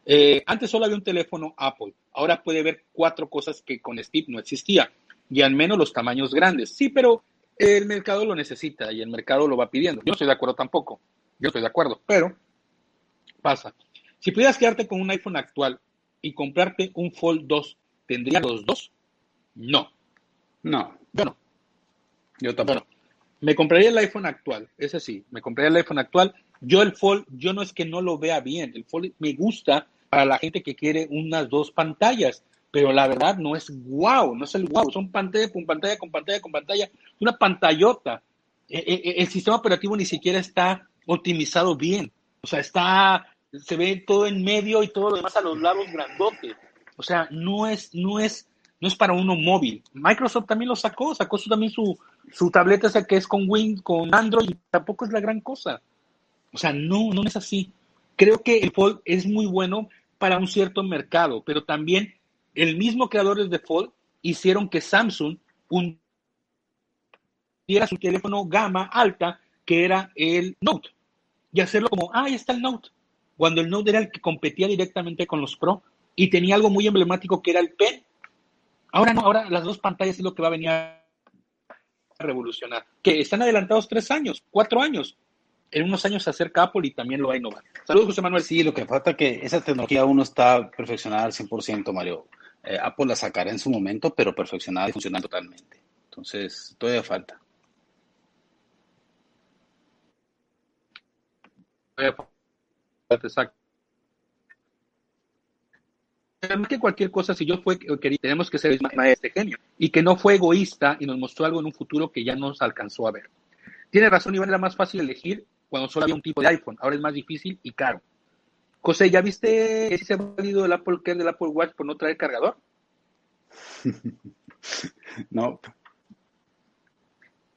Eh, antes solo había un teléfono Apple, ahora puede ver cuatro cosas que con Steve no existía, y al menos los tamaños grandes. Sí, pero el mercado lo necesita y el mercado lo va pidiendo. Yo no estoy de acuerdo tampoco, yo estoy de acuerdo, pero pasa. Si pudieras quedarte con un iPhone actual y comprarte un Fold 2, ¿tendrías los dos? No. No. Yo no. Yo tampoco. me compraría el iPhone actual, ese sí, me compraría el iPhone actual. Yo el Fold, yo no es que no lo vea bien, el Fold me gusta para la gente que quiere unas dos pantallas, pero la verdad no es wow, no es el wow, son pantalla con pantalla con pantalla con pantalla, una pantallota. E, e, e, el, sistema operativo ni siquiera está optimizado bien, o sea, está, se ve todo en medio y todo lo demás a los lados grandote. O sea, no es, no es, no es para uno móvil. Microsoft también lo sacó, sacó también su, su tableta esa que es con Win, con Android, tampoco es la gran cosa. O sea, no, no es así. Creo que el Fold es muy bueno para un cierto mercado, pero también el mismo creadores de Fold hicieron que Samsung diera su teléfono gama alta, que era el Note, y hacerlo como, ah, ahí está el Note, cuando el Note era el que competía directamente con los Pro y tenía algo muy emblemático que era el Pen. Ahora no, ahora las dos pantallas es lo que va a venir a revolucionar, que están adelantados tres años, cuatro años, en unos años se acerca Apple y también lo va a innovar. Saludos, José Manuel. Sí, lo que falta es que esa tecnología aún no está perfeccionada al 100%, Mario. Eh, Apple la sacará en su momento, pero perfeccionada y funcionando totalmente. Entonces, todavía falta. Exacto. Más que cualquier cosa, si yo fue quería, tenemos que ser este genio y que no fue egoísta y nos mostró algo en un futuro que ya nos alcanzó a ver. Tiene razón, Iván, era más fácil elegir cuando solo había un tipo de iPhone. Ahora es más difícil y caro. José, ¿ya viste si se ha valido el Apple Care del Apple Watch por no traer cargador? no.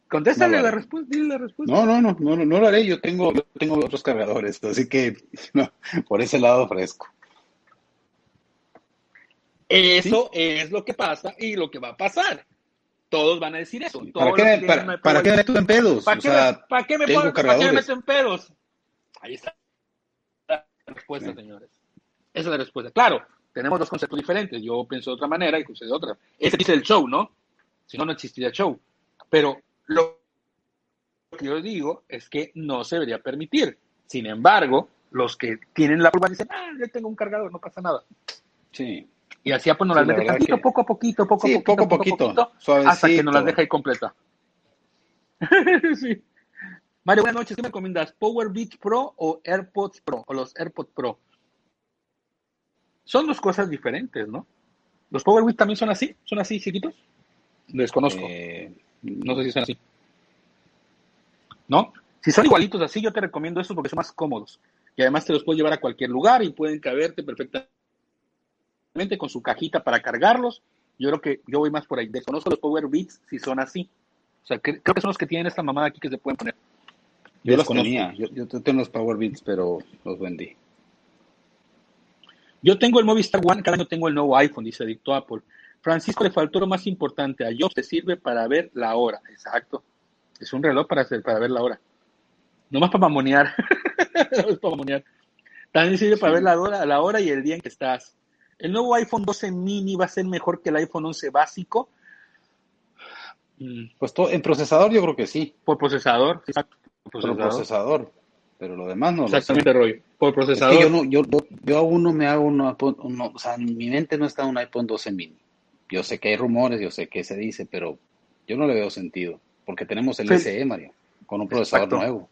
Contéstale la respuesta, dile la respuesta. No, no, no, no, no lo haré. Yo tengo, yo tengo otros cargadores, así que por ese lado fresco. Eso es lo que pasa y lo que va a pasar. Todos van a decir eso. ¿Para qué, para, ¿para qué me meto en pedos? ¿Para, qué, ¿para qué, me, ¿para qué me meto en pedos? Ahí está la respuesta, señores. Esa es la respuesta. Claro, tenemos dos conceptos diferentes. Yo pienso de otra manera y José de otra. Ese dice el show, ¿no? Si no, no existiría show. Pero lo que yo digo es que no se debería permitir. Sin embargo, los que tienen la prueba dicen, ah, yo tengo un cargador, no pasa nada. Sí. Y así pues nos las mete tantito, poco a poquito, poco a poquito, poco a poquito, hasta que nos las deja ahí completa. sí. Mario, buenas noches. ¿Qué me recomiendas? ¿Power Beats Pro o AirPods Pro? O los AirPods Pro. Son dos cosas diferentes, ¿no? ¿Los Power Beats también son así? ¿Son así chiquitos? Desconozco. Eh, no sé si son así. ¿No? Si son igualitos así, yo te recomiendo estos porque son más cómodos. Y además te los puedes llevar a cualquier lugar y pueden caberte perfectamente con su cajita para cargarlos. Yo creo que yo voy más por ahí. Desconozco los Power Beats si son así. O sea, creo que son los que tienen esta mamada aquí que se pueden poner. Yo, los tenía. Yo, tengo los Power Beats, pero los vendí. Yo tengo el Movistar One, cada año tengo el nuevo iPhone, dice Dicto Apple. Francisco le faltó lo más importante. A Jobs te sirve para ver la hora. Exacto. Es un reloj para, hacer, para ver la hora. No más para mamonear. no para mamonear. También sirve para ver la hora, la hora y el día en que estás. El nuevo iPhone 12 mini va a ser mejor que el iPhone 11 básico. Mm. Pues todo, en procesador yo creo que sí. Por procesador, exacto. Por procesador. Pero lo demás no Exactamente, Roy. Por procesador. yo, no, yo, yo, aún no me hago uno, o sea, en mi mente no está un iPhone 12 mini. Yo sé que hay rumores, yo sé que se dice, pero yo no le veo sentido. Porque tenemos el SE, Mario, con un procesador nuevo.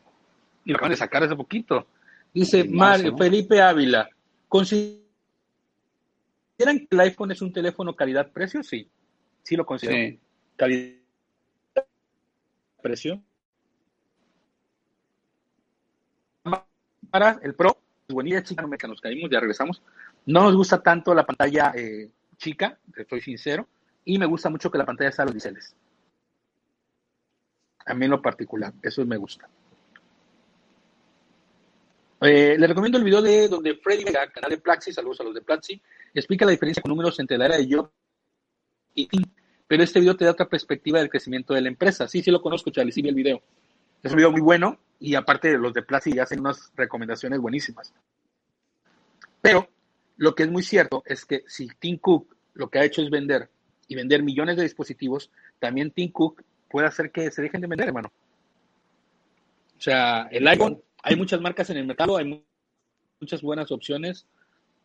Y lo acaban de sacar hace poquito. Dice Mario, Felipe Ávila, ¿consideran que el iPhone es un teléfono calidad-precio? Sí, sí lo considero. Calidad-precio. Para el Pro, me que nos caímos, ya regresamos. No nos gusta tanto la pantalla eh, chica, soy sincero, y me gusta mucho que la pantalla sea los biseles. A mí en lo particular, eso me gusta. Eh, le recomiendo el video de donde Freddy Vega, canal de Plaxi, saludos a los de Plaxi, explica la diferencia con números entre la era de yo y Tim. Pero este video te da otra perspectiva del crecimiento de la empresa. Sí, sí lo conozco, Charlie, sí vi el video. Es un video muy bueno y aparte los de Plaxi hacen unas recomendaciones buenísimas. Pero lo que es muy cierto es que si Tim Cook lo que ha hecho es vender y vender millones de dispositivos, también Tim Cook puede hacer que se dejen de vender, hermano. O sea, el iPhone hay muchas marcas en el mercado, hay muchas buenas opciones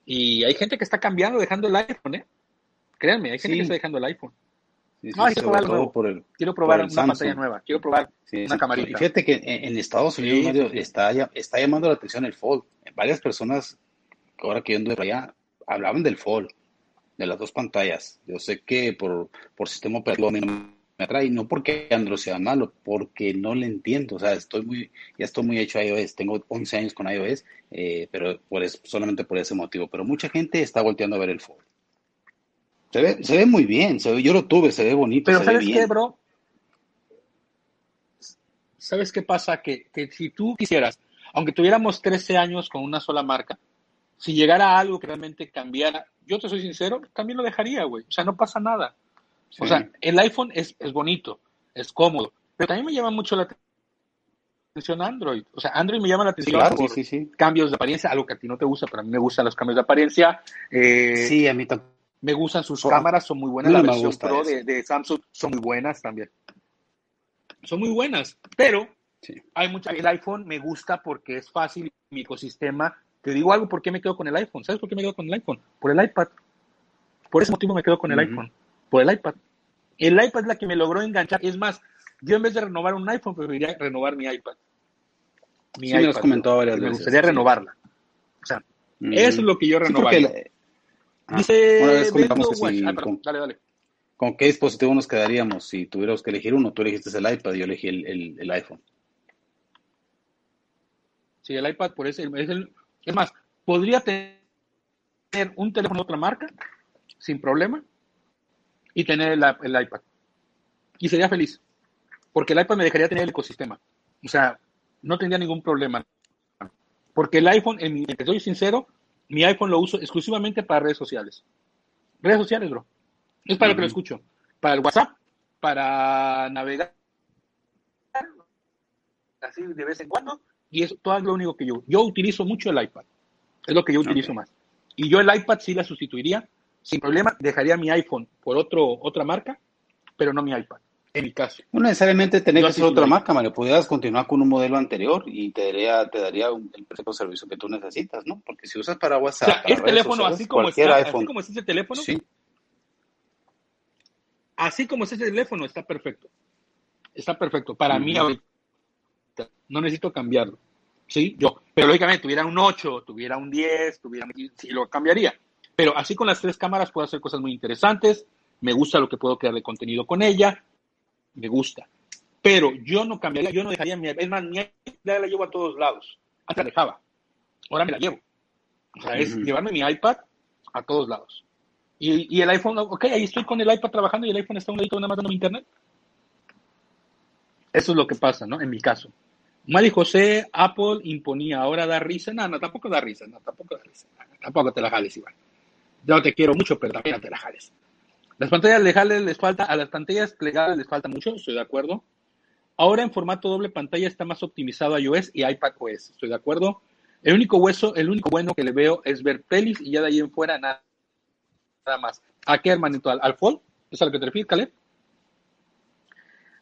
y hay gente que está cambiando, dejando el iPhone, ¿eh? Créanme, hay gente que está dejando el iPhone. no, quiero probar algo nuevo. quiero probar una pantalla nueva, quiero probar una camarita. Fíjate que en, Estados Unidos está, está llamando la atención el Fold. Varias personas, ahora que yo ando allá, hablaban del Fold, de las dos pantallas. Yo sé que por, por sistema operativo me atrae, no porque Android sea malo, porque no le entiendo, o sea, estoy muy, ya estoy muy hecho a iOS, tengo 11 años con iOS, eh, pero por solamente por ese motivo, pero mucha gente está volteando a ver el Fold. Se ve, se ve muy bien, se ve, yo lo tuve, se ve bonito. Pero ¿sabes qué, bro? ¿Sabes qué pasa? Que, que si tú quisieras, aunque tuviéramos 13 años con una sola marca, si llegara algo que realmente cambiara, yo te soy sincero, también lo dejaría, güey. O sea, no pasa nada. O sea, el iPhone es, es bonito, es cómodo, pero también me llama mucho la atención Android. O sea, Android me llama la atención por cambios de apariencia, algo que a ti no te gusta, pero a mí me gustan los cambios de apariencia. Eh, sí, a mí también. Me gustan sus cámaras, son muy buenas. la versión Pro de, Samsung son muy buenas también. Son muy buenas, pero hay mucha. El iPhone me gusta porque es fácil, mi ecosistema. Te digo algo, ¿por qué me quedo con el iPhone? ¿Sabes por qué me quedo con el iPhone? Por el iPad. Por ese motivo me quedo con el iPhone por el iPad. El iPad es la que me logró enganchar. Es más, yo en vez de renovar un iPhone, preferiría renovar mi iPad. Mi sí, iPad, me varias Me gustaría renovarla. O sea, mm. eso es lo que yo renovaría. Ah, Dice, una vez comentamos que si, ah, con, dale, dale. ¿Con qué dispositivo nos quedaríamos si tuviéramos que elegir uno? Tú elegiste el iPad, yo elegí el, el, iPhone. Sí, el iPad por ese es el, es más, podría tener un teléfono de otra marca sin problema y tener el, iPad. Y sería feliz, porque el iPad me dejaría tener el ecosistema. O sea, no tendría ningún problema. Porque el iPhone, en que soy sincero, mi iPhone lo uso exclusivamente para redes sociales. Redes sociales, bro. Es para lo que lo escucho. Para el WhatsApp, para navegar, así de vez en cuando, y es todo lo único que yo. Yo utilizo mucho el iPad. Es lo que yo utilizo más. Y yo el iPad sí la sustituiría sin problema, dejaría mi iPhone por otro, otra marca, pero no mi iPad, en mi caso. No necesariamente tener que ser otra marca, Mario. Pudieras continuar con un modelo anterior y te daría, te daría el precio de servicio que tú necesitas, ¿no? Porque si usas para WhatsApp, o sea, teléfono, así como, está, así como es ese teléfono, sí. así como es ese teléfono, está perfecto. Está perfecto. Para mí no necesito cambiarlo. Sí, yo. Pero lógicamente, tuviera un 8, tuviera un 10, tuviera, sí, lo cambiaría. Pero así con las tres cámaras puedo hacer cosas muy interesantes. Me gusta lo que puedo crear de contenido con ella. Me gusta. Pero yo no cambiaría, yo no dejaría mi. Es más, mi la llevo a todos lados. Antes la dejaba. Ahora me la llevo. O sea, es llevarme mi iPad a todos lados. Y, el iPhone, ok, ahí estoy con el iPad trabajando y el iPhone está un ladito nada más dando mi internet. Eso es lo que pasa, ¿no? En mi caso. Mali José, Apple imponía, ahora da risa. No, no, tampoco da risa, no, tampoco da risa. tampoco te la jales, igual. Yo te quiero mucho, pero también te la jales. Las pantallas legales les falta, a las pantallas plegables les falta mucho, estoy de acuerdo. Ahora en formato doble pantalla está más optimizado iOS y iPad OS, estoy de acuerdo. El único hueso, el único bueno que le veo es ver pelis y ya de ahí en fuera nada, nada más. ¿A qué, hermanito? ¿Al, al Fold? ¿Es a lo que te refieres, Caleb?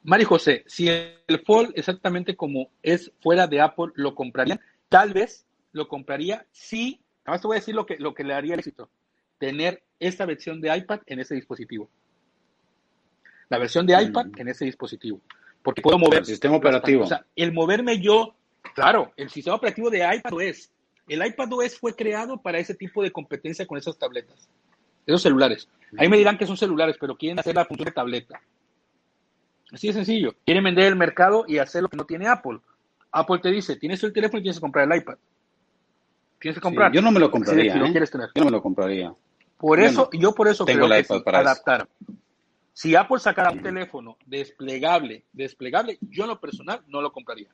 Mari José, si el Fold exactamente como es fuera de Apple, ¿lo compraría? Tal vez lo compraría si, nada más te voy a decir lo que, lo que le haría el éxito, tener esta versión de iPad en ese dispositivo. La versión de iPad Mm. en ese dispositivo. Porque puedo mover. El sistema operativo. O sea, el moverme yo, claro, el sistema operativo de iPadOS. El iPadOS fue creado para ese tipo de competencia con esas tabletas, esos celulares. Ahí me dirán que son celulares, pero quieren hacer la función de tableta. Así de sencillo. Quieren vender el mercado y hacer lo que no tiene Apple. Apple te dice, tienes el teléfono y tienes que comprar el iPad. Tienes que comprar. Sí, yo no me lo compraría. si lo ¿eh? quieres tener. Yo no me lo compraría. Por Yo eso, no. yo por eso Tengo creo el que iPad si para eso. adaptaron. Si Apple sacara un teléfono desplegable, desplegable, yo en lo personal no lo compraría.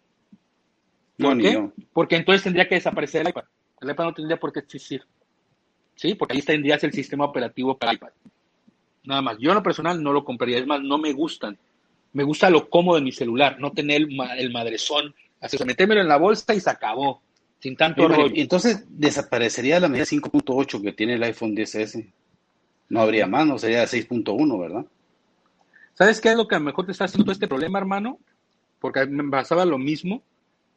No, ¿Por ni qué? yo. Porque entonces tendría que desaparecer el iPad. El iPad no tendría por qué existir. ¿Sí? Porque ahí tendrías el sistema operativo para iPad. Nada más. Yo en lo personal no lo compraría. Es más, no me gustan. Me gusta lo cómodo de mi celular, no tener el, ma- el madrezón. Así, o sea, metérmelo en la bolsa y se acabó. Sin tanto Oye, rollo. Entonces desaparecería la medida 5.8 que tiene el iPhone 10S. No habría más, no sería 6.1, ¿verdad? ¿Sabes qué es lo que a lo mejor te está haciendo todo este problema, hermano? Porque me pasaba lo mismo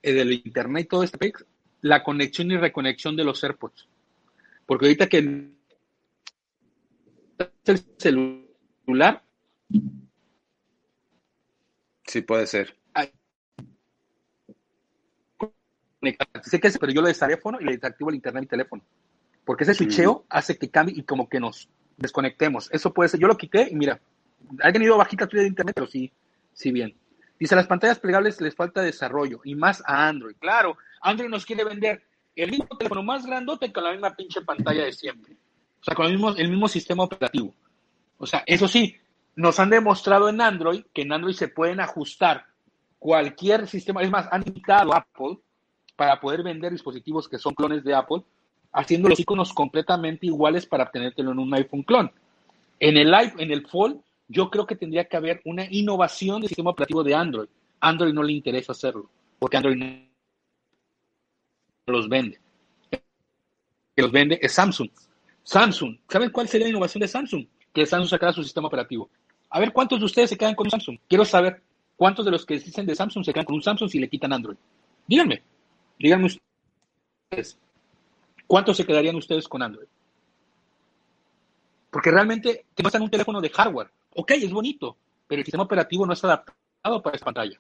eh, del internet y todo este pex, la conexión y reconexión de los AirPods. Porque ahorita que el celular, Sí, puede ser. sé que es, pero yo lo teléfono y le desactivo el internet y teléfono. Porque ese switcheo hace que cambie y como que nos desconectemos. Eso puede ser. Yo lo quité y mira, ha tenido bajita tuya de internet, pero sí, sí bien. Dice, las pantallas plegables les falta desarrollo y más a Android. Claro, Android nos quiere vender el mismo teléfono más grandote con la misma pinche pantalla de siempre. O sea, con el mismo, el mismo sistema operativo. O sea, eso sí, nos han demostrado en Android que en Android se pueden ajustar cualquier sistema. Es más, han invitado a Apple para poder vender dispositivos que son clones de Apple, haciendo los iconos completamente iguales para obtenértelo en un iPhone clon. En el, en el Fold, yo creo que tendría que haber una innovación del sistema operativo de Android. Android no le interesa hacerlo, porque Android no los vende. Que los vende es Samsung. Samsung, ¿saben cuál sería la innovación de Samsung? Que Samsung sacara su sistema operativo. A ver, ¿cuántos de ustedes se quedan con un Samsung? Quiero saber cuántos de los que dicen de Samsung se quedan con un Samsung si le quitan Android. Díganme, díganme ustedes. ¿Cuántos se quedarían ustedes con Android? Porque realmente te muestran un teléfono de hardware. Ok, es bonito, pero el sistema operativo no está adaptado para esa pantalla.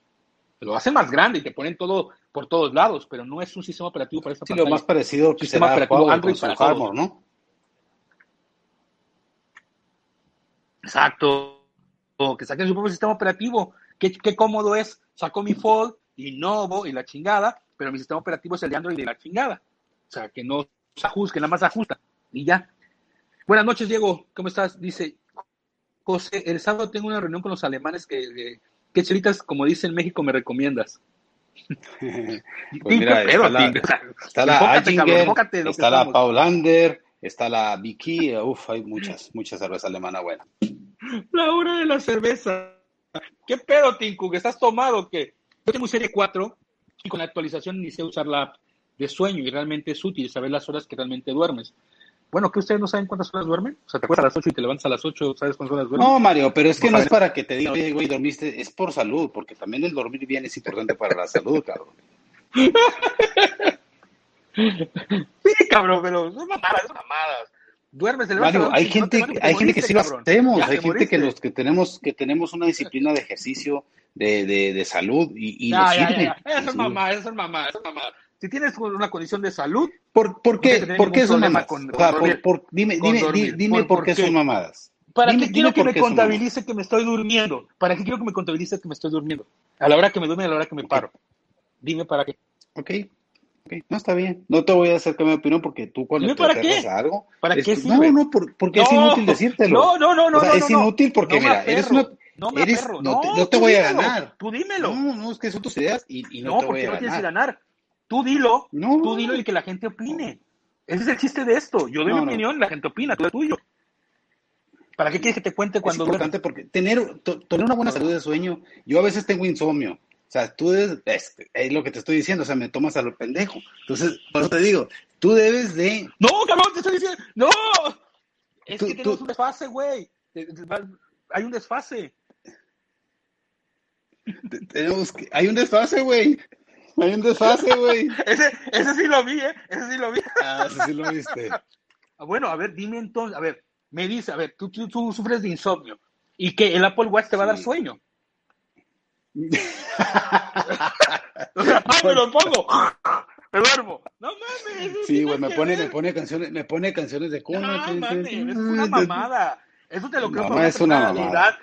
Lo hacen más grande y te ponen todo por todos lados, pero no es un sistema operativo para esa Sí, pantalla. lo más parecido que Sistema será operativo Android para hardware, ¿no? Exacto. O que saquen su propio sistema operativo. Qué, qué cómodo es. Saco mi Fold, Innovo y la chingada, pero mi sistema operativo es el de Android y la chingada. O sea, que no se ajuste, que nada más se ajusta. Y ya. Buenas noches, Diego. ¿Cómo estás? Dice José, el sábado tengo una reunión con los alemanes que, que, que chelitas, como dice en México, me recomiendas. Pues mira, pedo, está la, está la cabrón, está la. Paulander, está la Vicky, uf, hay muchas, muchas cerveza alemana buena. La hora de la cerveza. ¿Qué pedo, Tinku? ¿Que estás tomado o qué? Yo tengo serie 4 y con la actualización inicié a usar la app de sueño y realmente es útil saber las horas que realmente duermes. Bueno, que ustedes no saben cuántas horas duermen. O sea, te acuestas a las 8 y te levantas a las 8, ¿sabes cuántas horas duermes? No, Mario, pero es que Por no es para que te digan, oye, güey, dormiste, es por salud, porque también el dormir bien es importante para la salud, cabrón. Sí, cabrón, pero son mamadas, son mamadas. Duermes, levantas Mario, hay 8 y no te- gente, no hay gente que sí lo hacemos, hay te gente que moriste. los que tenemos, que tenemos una disciplina de ejercicio, de, de, de salud y, y Ya, nos ya, sirve. ya, ya. Son sirve. mamadas, esas son mamadas, esas son mamadas. Si tienes una condición de salud, ¿Por, por No que qué, por qué son mamadas? con- O sea, con por- por- dime, Con dime, dormir. di- dime ¿Por- qué son mamadas. ¿Para Dime- qué dime quiero que me mamadas. contabilice que me estoy durmiendo? ¿Para qué quiero que me contabilice que me estoy durmiendo? A la hora que me duermo y a la hora que me paro. Dime para qué. Ok, ok, no está bien. No te voy a hacer que me opinión porque tú cuando te para qué. a algo. ¿Para es qué sirve? No, no, por- porque es No, inútil decírtelo. No, no, no, no. O sea, no, es no, no. inútil porque, No mira, eres aferro, una. No me eres- aferro. no te, No, no te voy a dímelo, ganar. Tú dímelo. No, no, es que son tus ideas y, y no, No, te porque voy a no tienes que ganar. ganar. Tú dilo. No. Tú dilo y que la gente opine. Ese es el chiste de esto. Yo doy No, mi no. opinión, la gente opina, tú el tuyo. ¿Para qué quieres que te cuente cuando es importante porque tener, tener una buena salud de sueño, yo a veces tengo insomnio. O sea, tú debes, es, es, lo que te estoy diciendo, o sea, me tomas a lo pendejo. Entonces, por eso te digo, tú debes de... No, cabrón, te estoy diciendo, no. Es tú, que tenemos tú... un desfase, güey. Hay un desfase. Tenemos que... Hay un desfase, güey. Hay un desfase, güey. ese, ese sí lo vi, ¿eh? Ese sí lo vi. Ah, ese sí lo viste. bueno, a ver, dime entonces, a ver, me dice, a ver, tú, tú, tú sufres de insomnio y que el Apple Watch te va a dar sueño. O sea, ¡ay, me lo pongo! Me duermo. No mames. Sí, güey, me pone, me pone canciones, me pone canciones de cuna. No, mames, es una mamada. Eso te lo creo no, es una mamada.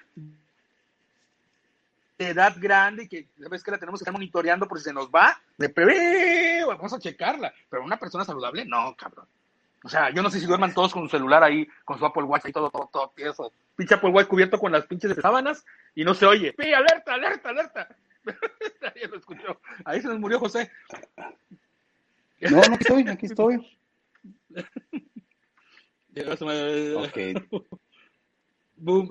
De edad grande que sabes que la tenemos que estar monitoreando por si se nos va, de bebé, vamos a checarla. Pero una persona saludable, no, cabrón. O sea, yo no sé si duerman todos con su celular ahí, con su Apple Watch y todo, todo, todo, eso. Pinche Apple Watch cubierto con las pinches sábanas y no se oye. ¡Pi, alerta, alerta, alerta! Nadie lo escuchó. Ahí se nos murió José. No, no, aquí estoy, aquí estoy. ok. Boom.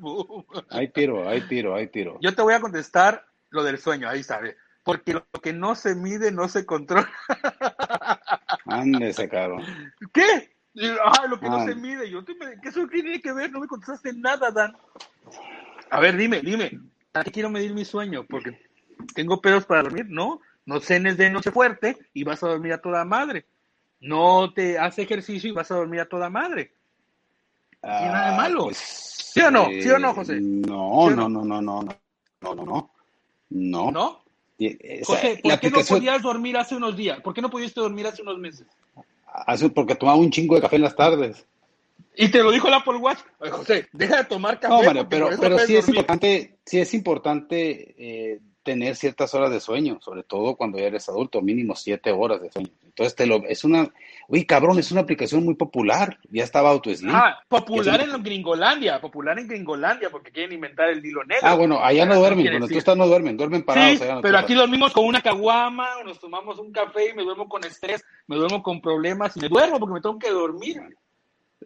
Boom. Ahí tiro, ahí tiro, ahí tiro. Yo te voy a contestar lo del sueño, ahí está porque lo que no se mide no se controla. Ándese, cabrón. ¿Qué? Ah, lo que no ah. se mide. Yo, ¿qué eso tiene que ver? No me contestaste nada, Dan. A ver, dime, dime. ¿A qué quiero medir mi sueño? Porque tengo pedos para dormir, ¿no? No cenes de noche fuerte y vas a dormir a toda madre. No te haces ejercicio y vas a dormir a toda madre. Ah, y nada de ah, malo. Pues, ¿Sí o no? ¿Sí o no, eh, José? No, no, no, no, no, no, no, no, no. ¿No? José, ¿por qué no podías dormir hace unos días? ¿Por qué no pudiste dormir hace unos meses? Hace, porque tomaba un chingo de café en las tardes. Y te lo dijo el Apple Watch. Oye, José, deja de tomar café. No, Mario, pero, pero sí, es importante, sí es importante eh, tener ciertas horas de sueño, sobre todo cuando ya eres adulto, mínimo siete horas de sueño. Entonces, te lo, es una, uy, cabrón, es una aplicación muy popular. Ya estaba AutoSleep. Ah, popular en Gringolandia, popular en Gringolandia, porque quieren inventar el hilo negro. Ah, bueno, allá no duermen, cuando tú estás no duermen, duermen parados. Sí, pero aquí dormimos con una caguama, nos tomamos un café y me duermo con estrés, me duermo con problemas y me duermo porque me tengo que dormir.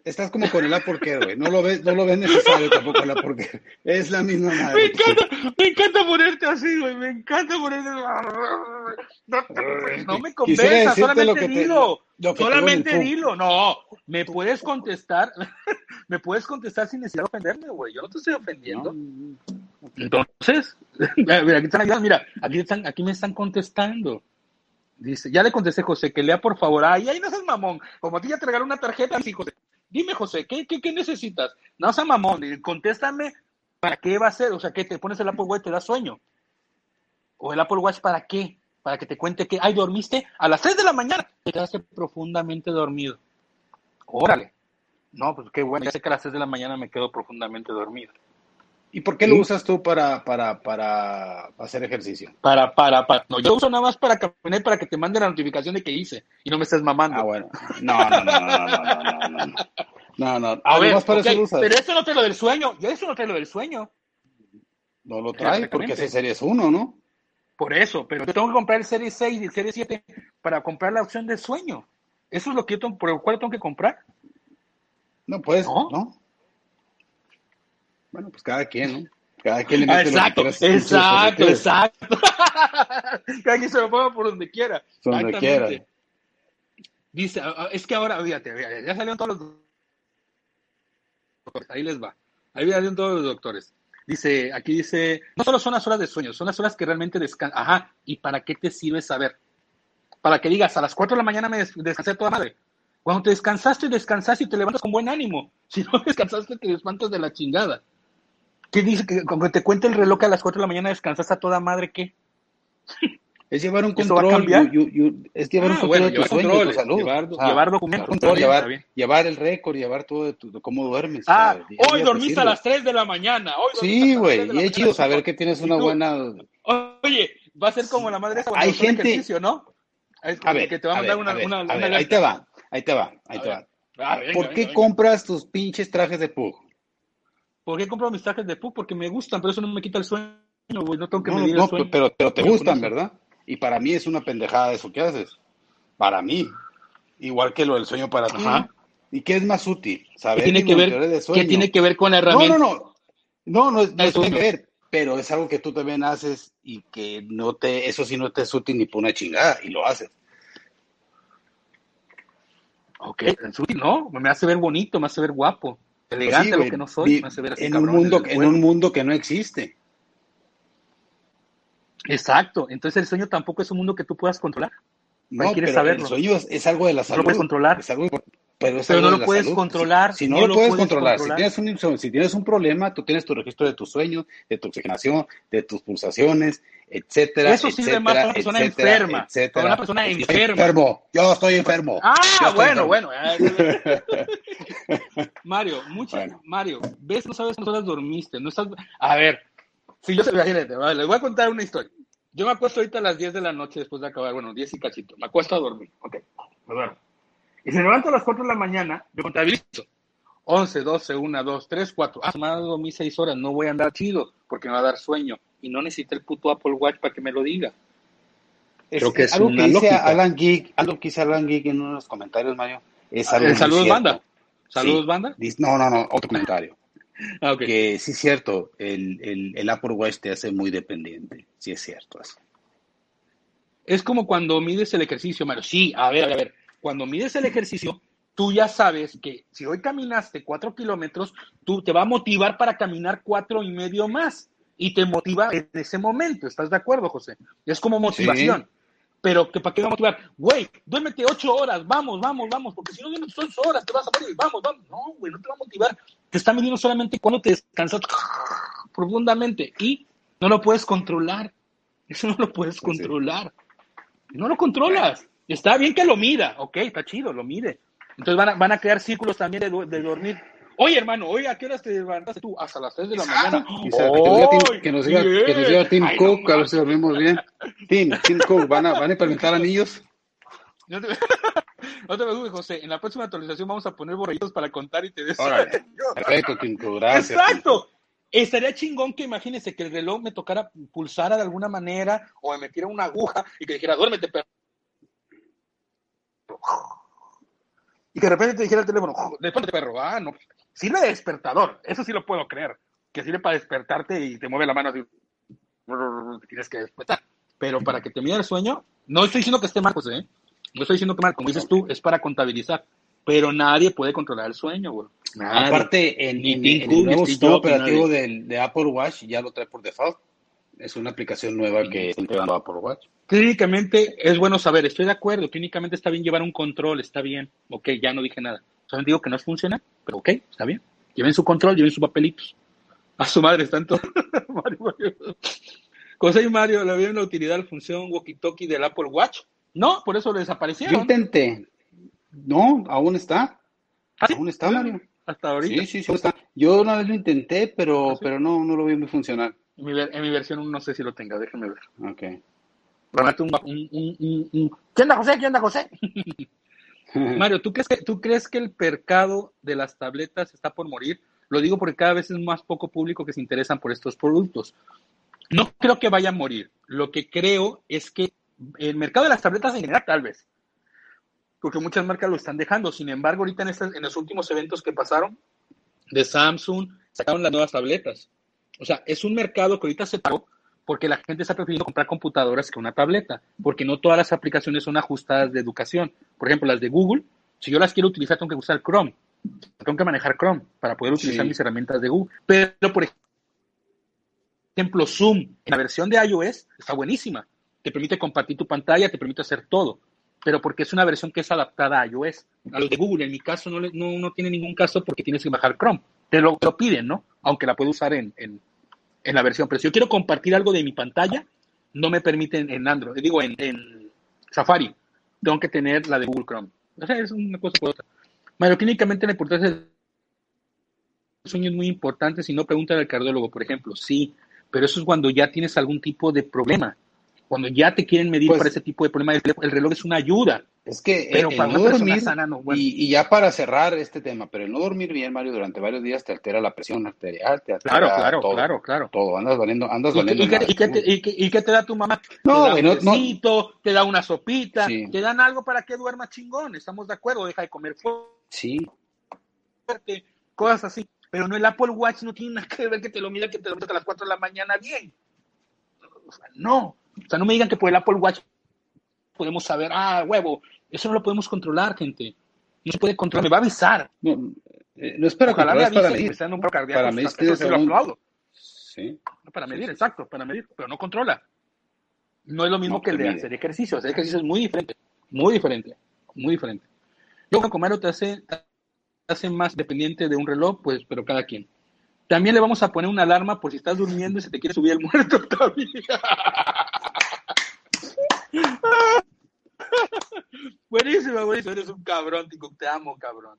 Estás como con el Apple güey. No lo ves, no lo ves necesario tampoco el Apple Es la misma madre. Me encanta, me encanta ponerte así, güey. Me encanta ponerte. No, no me convenza, solamente dilo. solamente dilo. No, me puedes contestar. me puedes contestar sin necesidad de ofenderme, güey. Yo no te estoy ofendiendo. Entonces, mira, aquí están, mira, aquí, están, aquí me están contestando. Dice, ya le contesté, José, que lea por favor. Ay, ahí no seas mamón. Como a ti ya te regaló una tarjeta, sí, José. Dime, José, ¿qué, qué, qué necesitas? No seas mamón, contéstame, ¿para qué va a ser? O sea, ¿qué te pones el Apple Watch y te da sueño? ¿O el Apple Watch para qué? Para que te cuente que, ay, dormiste a las 3 de la mañana, te quedaste profundamente dormido. Órale. No, pues qué bueno, ya sé que a las 3 de la mañana me quedo profundamente dormido. ¿Y por qué lo usas tú para, para, para hacer ejercicio? Para, para, para. No, yo uso nada más para caminar para que te mande la notificación de que hice y no me estés mamando. Ah, bueno. No, no, no, no, no, no, no, no. No. A ver, para okay, eso lo usas. Pero eso no te lo del sueño. Yo eso no te lo del sueño. No lo trae porque ese Series 1, ¿no? Por eso, pero yo tengo que comprar el Series 6 y el Series 7 para comprar la opción de sueño. Eso es lo que yo tengo, por el cual tengo que comprar. No puedes, ¿no? ¿no? Bueno, pues cada quien, ¿no? Cada quien le mete exacto, lo que exacto, exacto. cada quien se lo ponga por donde quiera. Donde quiera. Dice, ah, ah, es que ahora, fíjate, ya salieron todos los doctores, ahí les va. Ahí salieron todos los doctores. Dice, aquí dice, no solo son las horas de sueño, son las horas que realmente descansan. Ajá, ¿y para qué te sirve saber? Para que digas, a las 4 de la mañana me descansé toda madre. Cuando te descansaste, descansaste y te levantas con buen ánimo. Si no descansaste, te espantas de la chingada. ¿Qué dice? Que cuando te cuenta el reloj a las 4 de la mañana descansas a toda madre, ¿qué? Es llevar un control. You, you, es llevar ah, un control bueno, de tu sueño, de tu salud. Llevar, sea, llevar documentos. Control, bien, llevar, llevar, el récord, llevar todo de, tu, de cómo duermes. Ah, o sea, hoy dormiste a las 3 de la mañana. Hoy sí, güey. Y es chido saber que tienes una buena. Oye, va a ser como la madre cuando Hay gente. ejercicio, ¿no? A ver, que te va a mandar una, ver, una, a ver, ahí te va, ahí te va, ahí te va. ¿Por qué compras tus pinches trajes de Pug? ¿Por qué compro mis trajes de Pug? Porque me gustan, pero eso no me quita el sueño, güey. No tengo que no, medir no, el sueño. Pero, pero te gustan, ¿verdad? Y para mí es una pendejada eso que haces. Para mí. Igual que lo del sueño para ti. ¿Y qué es más útil? Saber ¿Qué tiene, que ver, ¿Qué tiene que ver con la herramienta? No, no, no. No, no, no, tiene que ver, pero es algo que tú también haces y que no te, eso sí no te es útil ni por una chingada y lo haces. Ok, es útil, ¿no? Me hace ver bonito, me hace ver guapo, elegante pues lo que no soy, así en un mundo, en un mundo que no existe. Exacto, entonces el sueño tampoco es un mundo que tú puedas controlar. No, pero saberlo. el sueño es, algo de la salud. No lo puedes controlar. Es algo, pero, no lo puedes controlar. Si, no, lo, puedes, controlar, Si, tienes un, si tienes un problema, tú tienes tu registro de tus sueños, de tu oxigenación, de tus pulsaciones, etcétera. Eso sirve más para una persona enferma. Para una persona enferma. Enfermo. Yo estoy enfermo. Ah, bueno, bueno. Mario, mucho, Mario, ves, no sabes cuántas horas dormiste. No estás. A ver, si yo imagínate, les voy a contar una historia. Yo me acuesto ahorita a las 10 de la noche después de acabar, bueno, 10 y cachito. Me acuesto a dormir. Ok, me duermo. Y se levanto a las 4 de la mañana, yo contabilizo. 11, 12, 1, 2, 3, 4. Ah, dado mis 6 horas, no voy a andar chido porque me va a dar sueño. Y no necesito el puto Apple Watch para que me lo diga. Creo que es algo que dice Alan Geek, algo que dice Alan Geek en uno de los comentarios, Mario. Es ah, saludos, banda. Saludos, banda. No, no, no, otro comentario. Ah, que sí es cierto, el, el, el, Apple Watch te hace muy dependiente, sí es cierto. Es como cuando mides el ejercicio, Mario. Sí, a ver, a ver, cuando mides el ejercicio, tú ya sabes que si hoy caminaste cuatro kilómetros, tú te va a motivar para caminar cuatro y medio más y te motiva en ese momento. ¿Estás de acuerdo, José? Es como motivación. Pero que para qué va a motivar, güey, duérmete ocho horas, vamos, vamos, vamos, porque si no duermes ocho horas te vas a morir, vamos, vamos. No, güey, no te va a motivar. Te está midiendo solamente cuando te descansas profundamente y no lo puedes controlar. Eso no lo puedes controlar. No lo controlas. Está bien que lo mida, ok, está chido, lo mide. Entonces van a, van a crear círculos también de, de dormir Oye, hermano, oye, ¿a qué horas te levantaste tú? Hasta las 3 de la mañana. que, nos diga, que nos diga Tim Cook, a ver si dormimos bien. Tim, Tim Cook, ¿van a, van a implementar anillos? No te, no te preocupes, José. En la próxima actualización vamos a poner borrillitos para contar y te des. Perfecto, Tim Cook, gracias. Exacto. Estaría chingón que imagínese que el reloj me tocara pulsara de alguna manera o me metiera una aguja y que dijera, duérmete, perro. De repente te dijera el teléfono, después de perro, ah, no, Sirve de despertador, eso sí lo puedo creer, que sirve para despertarte y te mueve la mano así, tienes que despertar. Pero para que te mida el sueño, no estoy diciendo que esté mal, José, ¿eh? no estoy diciendo que mal, como dices tú, es para contabilizar, pero nadie puede controlar el sueño, güey. Aparte, en, el nuevo sistema operativo de Apple Watch ya lo trae por default. Es una aplicación nueva que está integrando Apple Watch. Clínicamente es bueno saber, estoy de acuerdo, clínicamente está bien llevar un control, está bien, ok, ya no dije nada. Solamente digo que no funciona, pero ok, está bien. Lleven su control, lleven sus papelitos. A su madre están todos. Mario, Mario. José y Mario, ¿le vieron la utilidad la función walkie-talkie del Apple Watch? No, por eso lo desaparecieron. Yo intenté. No, aún está. ¿Ah, aún está, Mario. Hasta ahorita. Sí, sí, sí, está. Yo una vez lo intenté, pero, ¿Ah, pero no, no lo vi muy funcionar. En mi, en mi, versión no sé si lo tenga, déjenme ver. Ok. Un, un, un, ¿Qué onda, José? ¿Qué onda, José? Mario, ¿tú crees, que, ¿tú crees que el mercado de las tabletas está por morir? Lo digo porque cada vez es más poco público que se interesan por estos productos. No creo que vaya a morir. Lo que creo es que el mercado de las tabletas en general, tal vez, porque muchas marcas lo están dejando. Sin embargo, ahorita en, en los últimos eventos que pasaron de Samsung, sacaron las nuevas tabletas. O sea, es un mercado que ahorita se paró porque la gente está prefiriendo comprar computadoras que una tableta, porque no todas las aplicaciones son ajustadas de educación. Por ejemplo, las de Google, si yo las quiero utilizar, tengo que usar Chrome. Tengo que manejar Chrome para poder utilizar mis herramientas de Google. Pero, por ejemplo, Zoom en la versión de iOS está buenísima. Te permite compartir tu pantalla, te permite hacer todo. Pero porque es una versión que es adaptada a iOS. A los de Google, en mi caso, no, no, no tiene ningún caso porque tienes que bajar Chrome. Te lo, piden, ¿no? Aunque la puedo usar en, en en la versión, pero si yo quiero compartir algo de mi pantalla, no me permiten en Android, digo en, Safari, tengo que tener la de Google Chrome. O sea, es una cosa por otra. Bueno, clínicamente la importancia del sueño es muy importante, si no pregunta al cardiólogo, por ejemplo, sí, pero eso es cuando ya tienes algún tipo de problema. Cuando ya te quieren medir pues para ese tipo de problema, el reloj es una ayuda. Es que pero el, no dormir, y, ya para cerrar este tema, pero el no dormir bien, Mario, durante varios días te altera la presión arterial, te altera claro, claro, todo, claro, claro. Todo, andas valiendo, andas ¿Y, ¿y, qué, y, qué te, da tu mamá? No, te da un no, te da una sopita, te dan algo para que duermas chingón, estamos de acuerdo, deja de comer Sí, fuerte, cosas así. Pero no el Apple Watch no tiene nada que ver que te lo mida que te lo metas a las 4 de la mañana bien. O sea, no. O sea, no me digan que por el Apple Watch podemos saber, ah, huevo, eso no lo podemos controlar, gente. No se puede controlar, me va a avisar. No, eh, no es para Ojalá me para avise si medir. un cardíaco. Para medir, Eso lo aplaudo. Sí. Para medir, exacto, para medir, pero no controla. No es lo mismo No, que el de mide. hacer ejercicio. Hacer ejercicio es muy diferente, muy diferente, muy diferente. Yo creo que te hace, te hace más dependiente de un reloj, pues, pero cada quien. También le vamos a poner una alarma por si estás durmiendo y se te quiere subir el muerto todavía. buenísimo, buenísimo. Eres un cabrón, Tico. Te amo, cabrón.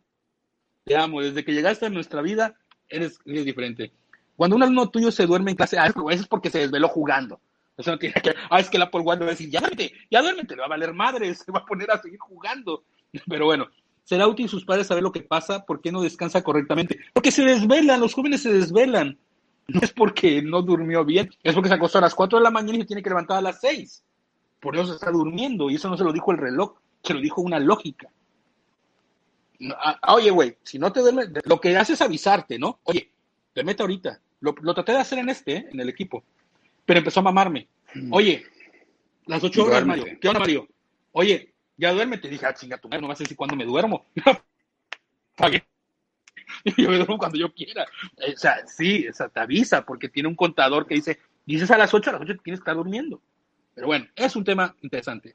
Te amo. Desde que llegaste a nuestra vida, eres, diferente. Cuando un alumno tuyo se duerme en clase, ah, eso es porque se desveló jugando. Eso no tiene que. Ah, es que el Apple le va a decir, ya duérmete, ya duérmete, le va a valer madre, se va a poner a seguir jugando. Pero bueno, será útil sus padres saber lo que pasa, por qué no descansa correctamente. Porque se desvelan, los jóvenes se desvelan. No es porque no durmió bien, es porque se acostó a las 4 de la mañana y se tiene que levantar a las 6. Por eso se está durmiendo, y eso no se lo dijo el reloj, se lo dijo una lógica. No, ah, Oye, güey, si no te duermes, lo que hace es avisarte, ¿no? Oye, duérmete ahorita. Lo, lo traté de hacer en este, ¿eh? en el equipo, pero empezó a mamarme. Oye, las 8 horas. Mario. ¿Qué onda, Mario? Oye, ya duérmete. Dije, ah, chinga tu madre, no vas a decir cuándo me duermo. Yo me duermo cuando yo quiera. Eh, O sea, sí, o sea, te avisa porque tiene un contador que dice, dices a las 8, a las 8 tienes que estar durmiendo. Pero bueno, es un tema interesante.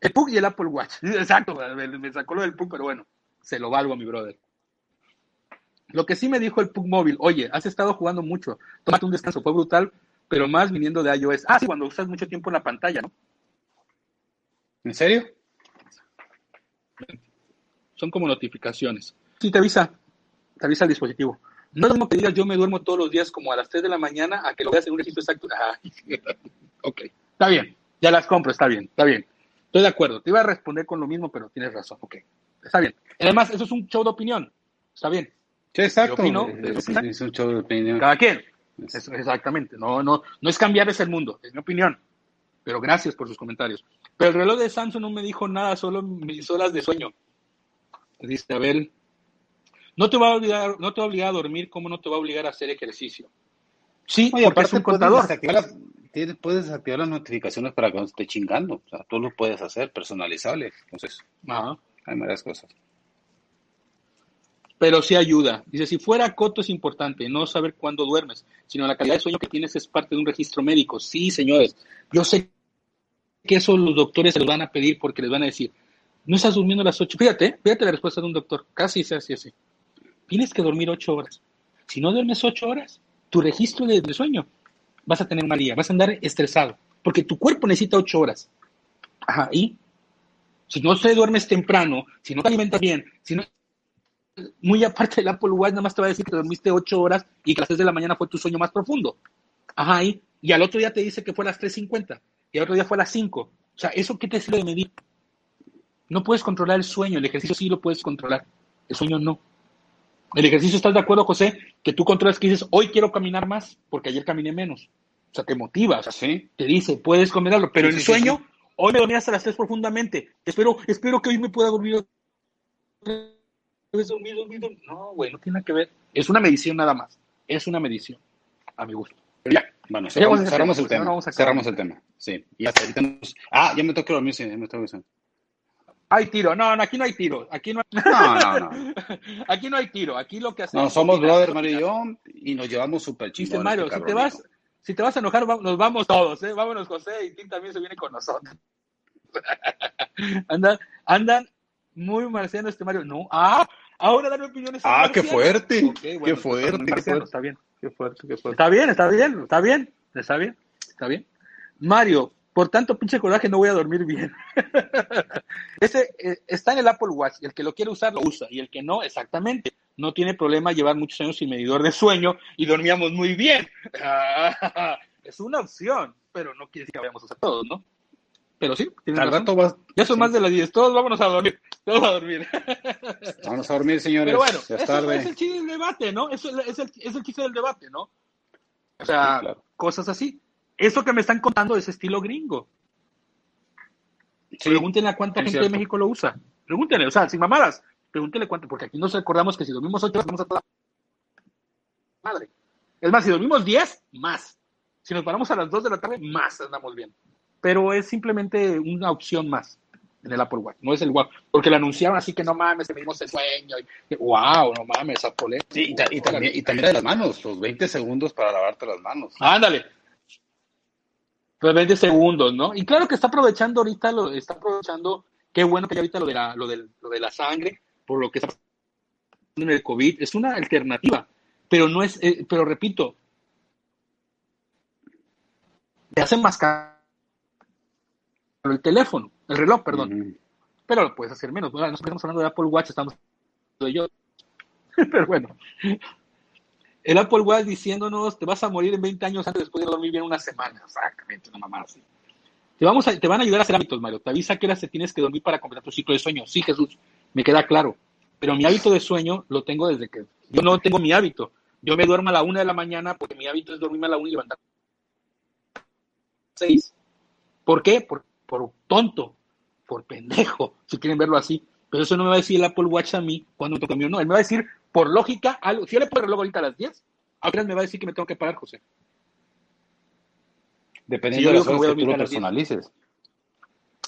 El PUC y el Apple Watch. Exacto, me, sacó lo del PUC, pero bueno, se lo valgo a mi brother. Lo que sí me dijo el PUC móvil, oye, has estado jugando mucho, tómate un descanso, fue brutal, pero más viniendo de iOS. Ah, sí, cuando usas mucho tiempo en la pantalla, ¿no? ¿En serio? Son como notificaciones. Sí, te avisa, te avisa el dispositivo. No es lo mismo que digas yo me duermo todos los días como a las 3 de la mañana a que lo veas en un registro exacto. Ok, está bien, ya las compro, está bien, está bien. Estoy de acuerdo, te iba a responder con lo mismo, pero tienes razón, ok, está bien. Además, eso es un show de opinión, está bien. Sí, exacto. Opino, es, es un show de opinión. Cada quien. Exactamente. No, no, no es cambiarles el mundo, es mi opinión. Pero gracias por sus comentarios. Pero el reloj de Samsung no me dijo nada, solo mis horas de sueño. Dice Abel. No te va a obligar, no te va a obligar a dormir, como no te va a obligar a hacer ejercicio. Sí, Oye, porque es aparte un puedes contador. desactivar, las, tienes- puedes desactivar las notificaciones para que no esté chingando. O sea, tú lo puedes hacer personalizable. Entonces, Ajá. hay varias cosas. pero sí ayuda. Dice, si fuera coto es importante, no saber cuándo duermes, sino la calidad de sueño que tienes es parte de un registro médico. Sí, señores, yo sé que eso los doctores se los van a pedir porque les van a decir, no estás durmiendo a las ocho. Fíjate, fíjate la respuesta de un doctor, casi es así, así. Tienes que dormir ocho horas. Si no duermes ocho horas, tu registro de, de sueño vas a tener un mal día, vas a andar estresado, porque tu cuerpo necesita ocho horas. Ajá, y si no te duermes temprano, si no te alimentas bien, si no muy aparte del Apple Watch, nada más te va a decir que dormiste 8 horas y que a las 3 de la mañana fue tu sueño más profundo. Ajá, y, y al otro día te dice que fue a las 3.50 y al otro día fue a las 5. O sea, ¿eso qué te sirve de medir? No puedes controlar el sueño, el ejercicio sí lo puedes controlar, el sueño no. El ejercicio, ¿estás de acuerdo, José? Que tú controlas que dices, hoy quiero caminar más porque ayer caminé menos. O sea, te motiva, o sea, Sí. te dice, puedes combinarlo, pero Sí, el sí, sueño, hoy me dormí hasta las 3 profundamente. Espero, espero que hoy me pueda dormir otra vez, dormir, dormir, dormir. No, güey, no tiene nada que ver. Es una medición nada más. Es una medición, a mi gusto. Pero ya, Bueno, Cerramos el tema. Cerramos el tema. Sí. Y hasta Ah, ya me toca dormir, sí, ya me toca dormir. Hay tiro. No, no, aquí no hay tiro. Aquí no, No, no, no. aquí no hay tiro. Aquí lo que hacemos. No, somos brother, Mario y yo, y nos llevamos súper chingón. Mario, este si te vas, si te vas a enojar, nos vamos todos, ¿eh? Vámonos, José, y Tim también se viene con nosotros. andan, andan muy marcianos este Mario. No, ah, ahora dan opiniones. Ah, qué fuerte, qué fuerte. Está bien, qué fuerte, qué fuerte. Está bien, está bien, está bien, está bien, está bien. Mario, por tanto pinche coraje no voy a dormir bien. Ese eh, está en el Apple Watch, el que lo quiere usar lo usa, y el que no, exactamente. No tiene problema llevar muchos años sin medidor de sueño y dormíamos muy bien. Es una opción, pero no quiere decir que vayamos a usar todos, ¿no? Pero sí, tienes Al razón. rato vas. Ya son sí. más de las 10, todos vámonos a dormir, todos a dormir. Vamos a dormir, señores. Pero bueno, ya es eso tarde. es el chiste del debate, ¿no? Eso es, es el, es el chiste del debate, ¿no? O sea, Sí, claro. cosas así. Eso que me están contando es estilo gringo. Sí. Pregúntenle a cuánta gente de cierto. México lo usa. Pregúntenle, o sea, sin mamadas. pregúntele cuánto, porque aquí nos recordamos que si dormimos ocho horas, vamos a toda madre. Es más, si dormimos diez, más. Si nos paramos a las dos de la tarde, más andamos bien. Pero es simplemente una opción más en el Apple Watch, no es el Watch, porque lo anunciaron así que no mames, que medimos el sueño, y, wow, no mames, Apple. Sí, y, también, y también de las manos, los 20 segundos para lavarte las manos. Ándale, pues 20 segundos, ¿no? Y claro que está aprovechando ahorita, lo, está aprovechando, qué bueno que ya ahorita lo de la, lo de, lo de la sangre, por lo que está pasando en el COVID, es una alternativa, pero no es, eh, pero repito, te hacen más caro el teléfono, el reloj, perdón, pero lo puedes hacer menos, ¿no? estamos hablando de Apple Watch, estamos de yo, pero bueno, el Apple Watch diciéndonos, te vas a morir en 20 años antes después de dormir bien una semana. Exactamente, una mamá. Te, vamos a, te van a ayudar a hacer hábitos, Mario. Te avisa que horas te tienes que dormir para completar tu ciclo de sueño. Sí, Jesús, me queda claro. Pero mi hábito de sueño lo tengo desde que yo no tengo mi hábito. Yo me duermo a la una de la mañana porque mi hábito es dormirme a la una y levantar seis. ¿Por qué? Por, por tonto, por pendejo, si quieren verlo así. Pero eso no me va a decir el Apple Watch a mí cuando toque mío. No, él me va a decir, por lógica, algo. Si yo le pongo el reloj ahorita a las 10, ahora me va a decir que me tengo que parar, José. Dependiendo de las horas que tú lo personalices.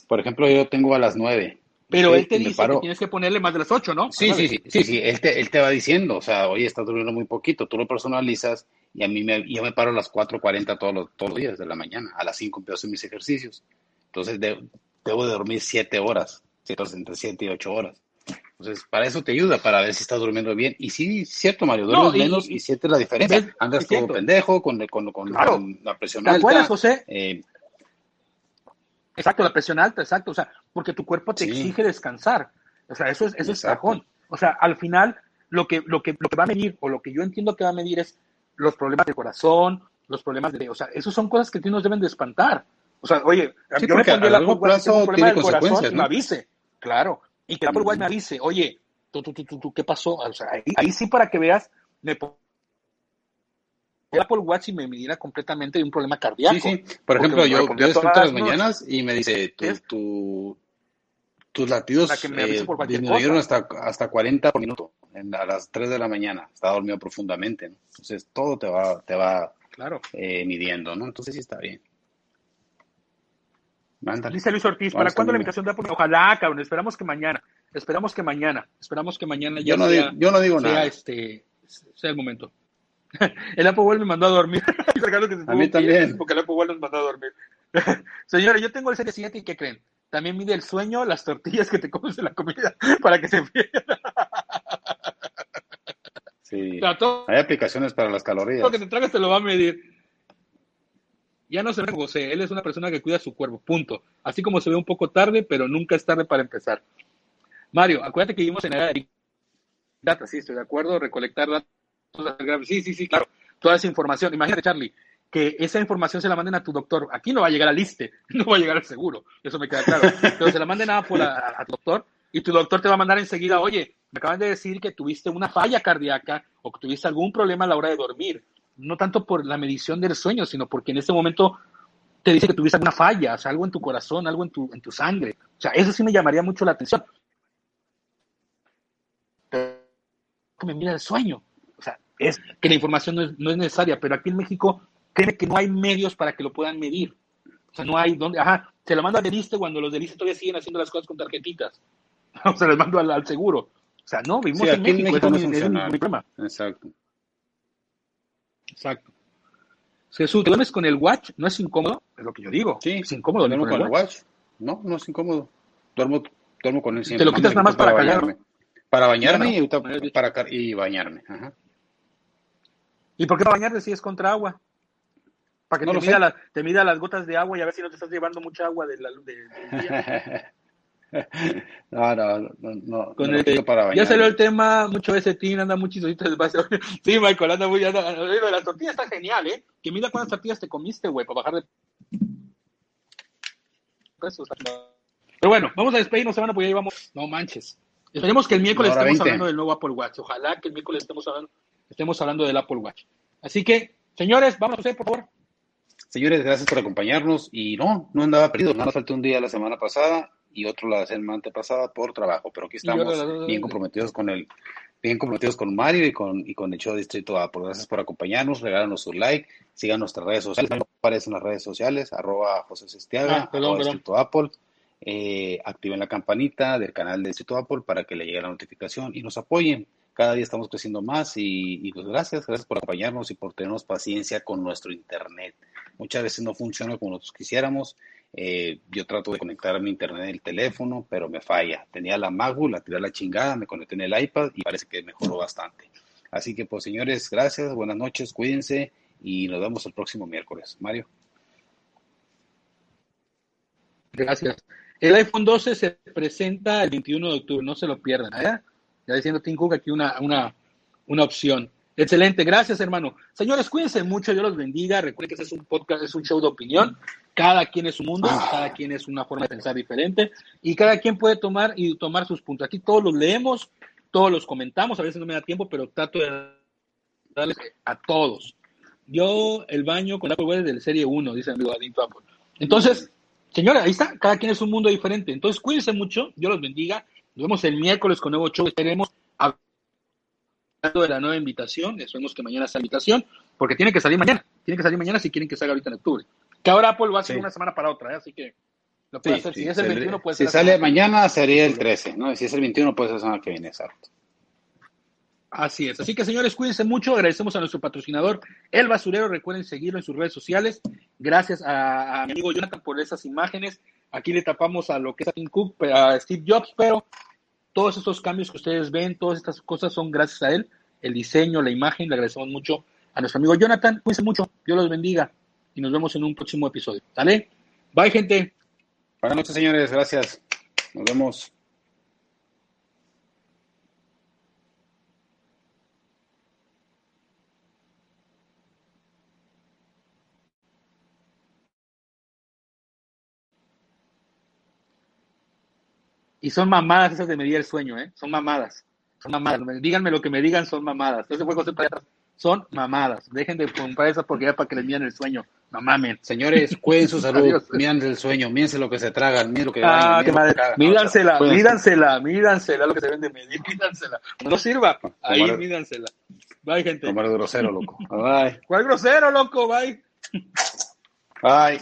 Por ejemplo, yo tengo a las 9. Pero él te dice que tienes que ponerle más de las 8, ¿no? Sí, sí, sí, sí, sí. Él te, él te va diciendo, o sea, oye, estás durmiendo muy poquito, tú lo personalizas y a mí me, yo me paro a las 4.40 todos los, todos los días de la mañana, a las 5 empiezo mis ejercicios. Entonces debo de dormir 7 horas, entonces entre 7 y 8 horas. Entonces, para eso te ayuda, para ver si estás durmiendo bien. Y sí, cierto, Mario, duermes menos y, sientes la diferencia. Andas todo pendejo, con, con, con, la presión alta. acuerdas, José? Eh, exacto, la presión alta, exacto. O sea, porque tu cuerpo te exige descansar. O sea, eso es, eso es cajón. O sea, al final, lo que, lo, que, lo que va a medir, o lo que yo entiendo que va a medir es los problemas de corazón, los problemas de... O sea, esos son cosas que ti nos deben de espantar. O sea, oye, yo me pondría la plazo tiene consecuencias, ¿no? me avise. Claro, y que Apple Watch me avise, oye, tú, tú, tú, tú, ¿qué pasó? O sea, ahí, sí para que veas, me el Apple Watch y me midiera completamente de un problema cardíaco. Sí, sí. Por ejemplo, yo, yo despierto las mañanas y me dice, tu, tu, tus latidos eh, disminuyeron hasta, hasta 40 por minuto a las 3 de la mañana. Estaba dormido profundamente. ¿no? Entonces, todo te va, te va claro. eh, midiendo, ¿no? Entonces, sí está bien. Dice Luis Ortiz, ¿para cuándo la invitación de Apple? Ojalá, cabrón, esperamos que mañana. Esperamos que mañana. Esperamos que mañana ya yo no sea, digo, yo no digo nada. Este, sea el momento. el Apple World me mandó a dormir. a mí también. Porque el Apple World me mandó a dormir. Señores, yo tengo el Serie 7 y ¿qué creen? También mide el sueño, las tortillas que te comes en la comida para que se pierda. Sí. Hay aplicaciones para las calorías. Lo que te tragas te lo va a medir. Ya no se ve José, él es una persona que cuida su cuerpo, punto. Así como se ve un poco tarde, pero nunca es tarde para empezar. Mario, acuérdate que vivimos en era de data, sí, estoy de acuerdo, recolectar datos, sí, sí, sí, claro, toda esa información. Imagínate, Charlie, que esa información se la manden a tu doctor. Aquí no va a llegar al liste, no va a llegar al seguro, eso me queda claro. Pero se la manden a, por a, tu doctor y tu doctor te va a mandar enseguida, oye, me acaban de decir que tuviste una falla cardíaca o que tuviste algún problema a la hora de dormir no tanto por la medición del sueño, sino porque en ese momento te dice que tuviste alguna falla, o sea, algo en tu corazón, algo en tu, en tu sangre. O sea, eso sí me llamaría mucho la atención. Me mira el sueño. O sea, es que la información no es, no es necesaria, pero aquí en México creen que no hay medios para que lo puedan medir. O sea, no hay donde, ajá, se lo mando al deliste cuando los delistes todavía siguen haciendo las cosas con tarjetitas. O sea, les mando al, seguro. O sea, no, vivimos en México, en México es, no mi problema. Exacto. Exacto. Jesús, ¿te duermes con el watch? ¿No es incómodo? Es lo que yo digo. Sí, es incómodo. ¿Duermo con, el watch? No, no es incómodo. Duermo, duermo con él siempre. ¿Te lo quitas nada más para, bañarme? Para bañarme y, para, y bañarme. Ajá. ¿Y por qué para bañarte si es contra agua? Para que no te, mida la, te, mida las gotas de agua y a ver si no te estás llevando mucha agua de la, de, del día. No, no, no, no. Con el, para ya salió el tema, mucho ese team anda muchos Sí, Michael, anda muy, anda, la tortilla está genial, ¿eh? Que mira cuántas tortillas te comiste, güey, para bajar de Pero bueno, vamos a despedirnos, semana, porque ya llevamos, no manches. Esperemos que el miércoles estemos hablando del nuevo Apple Watch. Ojalá que el miércoles estemos hablando, estemos hablando del Apple Watch. Así que, señores, vamos a hacer, por favor. Señores, gracias por acompañarnos. Y no, no andaba perdido, nada más falté un día la semana pasada y otro la semana pasada por trabajo, pero aquí estamos bien comprometidos con el bien comprometidos con Mario y con, y con el show Distrito Apple. Gracias por acompañarnos, regálanos su like, sigan nuestras redes sociales, aparecen las redes sociales, arroba José Sestiaga, ah, Distrito Apple, eh, activen la campanita del canal de Distrito Apple para que le llegue la notificación y nos apoyen. Cada día estamos creciendo más y, y pues gracias, gracias por acompañarnos y por tenernos paciencia con nuestro internet. Muchas veces no funciona como nosotros quisiéramos eh, yo trato de conectar mi internet en el teléfono, pero me falla. Tenía la Magu, la tiré a la chingada, me conecté en el iPad y parece que mejoró bastante. Así que, pues, señores, gracias, buenas noches, cuídense y nos vemos el próximo miércoles. Mario. Gracias. El iPhone 12 se presenta el 21 de octubre, no se lo pierdan. ¿eh? Ya diciendo Tim Cook aquí una, una, una opción. Excelente, gracias hermano. Señores, cuídense mucho, Dios los bendiga. Recuerden que este es un podcast, es un show de opinión. Cada quien es su mundo, ah. cada quien es una forma de pensar diferente y cada quien puede tomar y tomar sus puntos. Aquí todos los leemos, todos los comentamos, a veces no me da tiempo, pero trato de darles a todos. Yo el baño con Apple Web del Serie 1, dice amigo Adinto Apple. Entonces, señores, ahí está, cada quien es un mundo diferente. Entonces, cuídense mucho, Dios los bendiga. Nos vemos el miércoles con nuevo show. Estaremos de la nueva invitación, esperemos que mañana sea invitación, porque tiene que salir mañana, tiene que salir mañana si quieren que salga ahorita en octubre. Que ahora Apple va a ser una semana para otra, ¿eh? así que lo puede hacer. Si es el 21, puede ser. Si sale mañana, sería el 13, ¿no? Si es el 21, puede ser la semana que viene, exacto. Así es. Así que, señores, cuídense mucho. Agradecemos a nuestro patrocinador, El Basurero. Recuerden seguirlo en sus redes sociales. Gracias a, mi amigo Jonathan por esas imágenes. Aquí le tapamos a lo que es a Tim Cook, a Steve Jobs, pero todos estos cambios que ustedes ven, todas estas cosas son gracias a él, el diseño, la imagen, le agradecemos mucho a nuestro amigo Jonathan, cuídense mucho, Dios los bendiga. Y nos vemos en un próximo episodio, ¿sale? Bye gente. Buenas noches señores, gracias, nos vemos. Y son mamadas esas de medir el sueño, ¿eh? Son mamadas. Son mamadas. Díganme lo que me digan, son mamadas. Ese fue José Son mamadas. Dejen de comprar esas porque ya para que les miren el sueño. No mamen. Señores, cuiden su salud. Miren el sueño. Mírense lo que se tragan. Miren lo que ah, qué madre. Mídansela, mídansela, mídansela lo que se vende medir. Mídansela. No sirva. Ahí mídansela. Bye, gente. Tomar grosero, loco. Bye. ¿Cuál grosero, loco? Bye. Bye.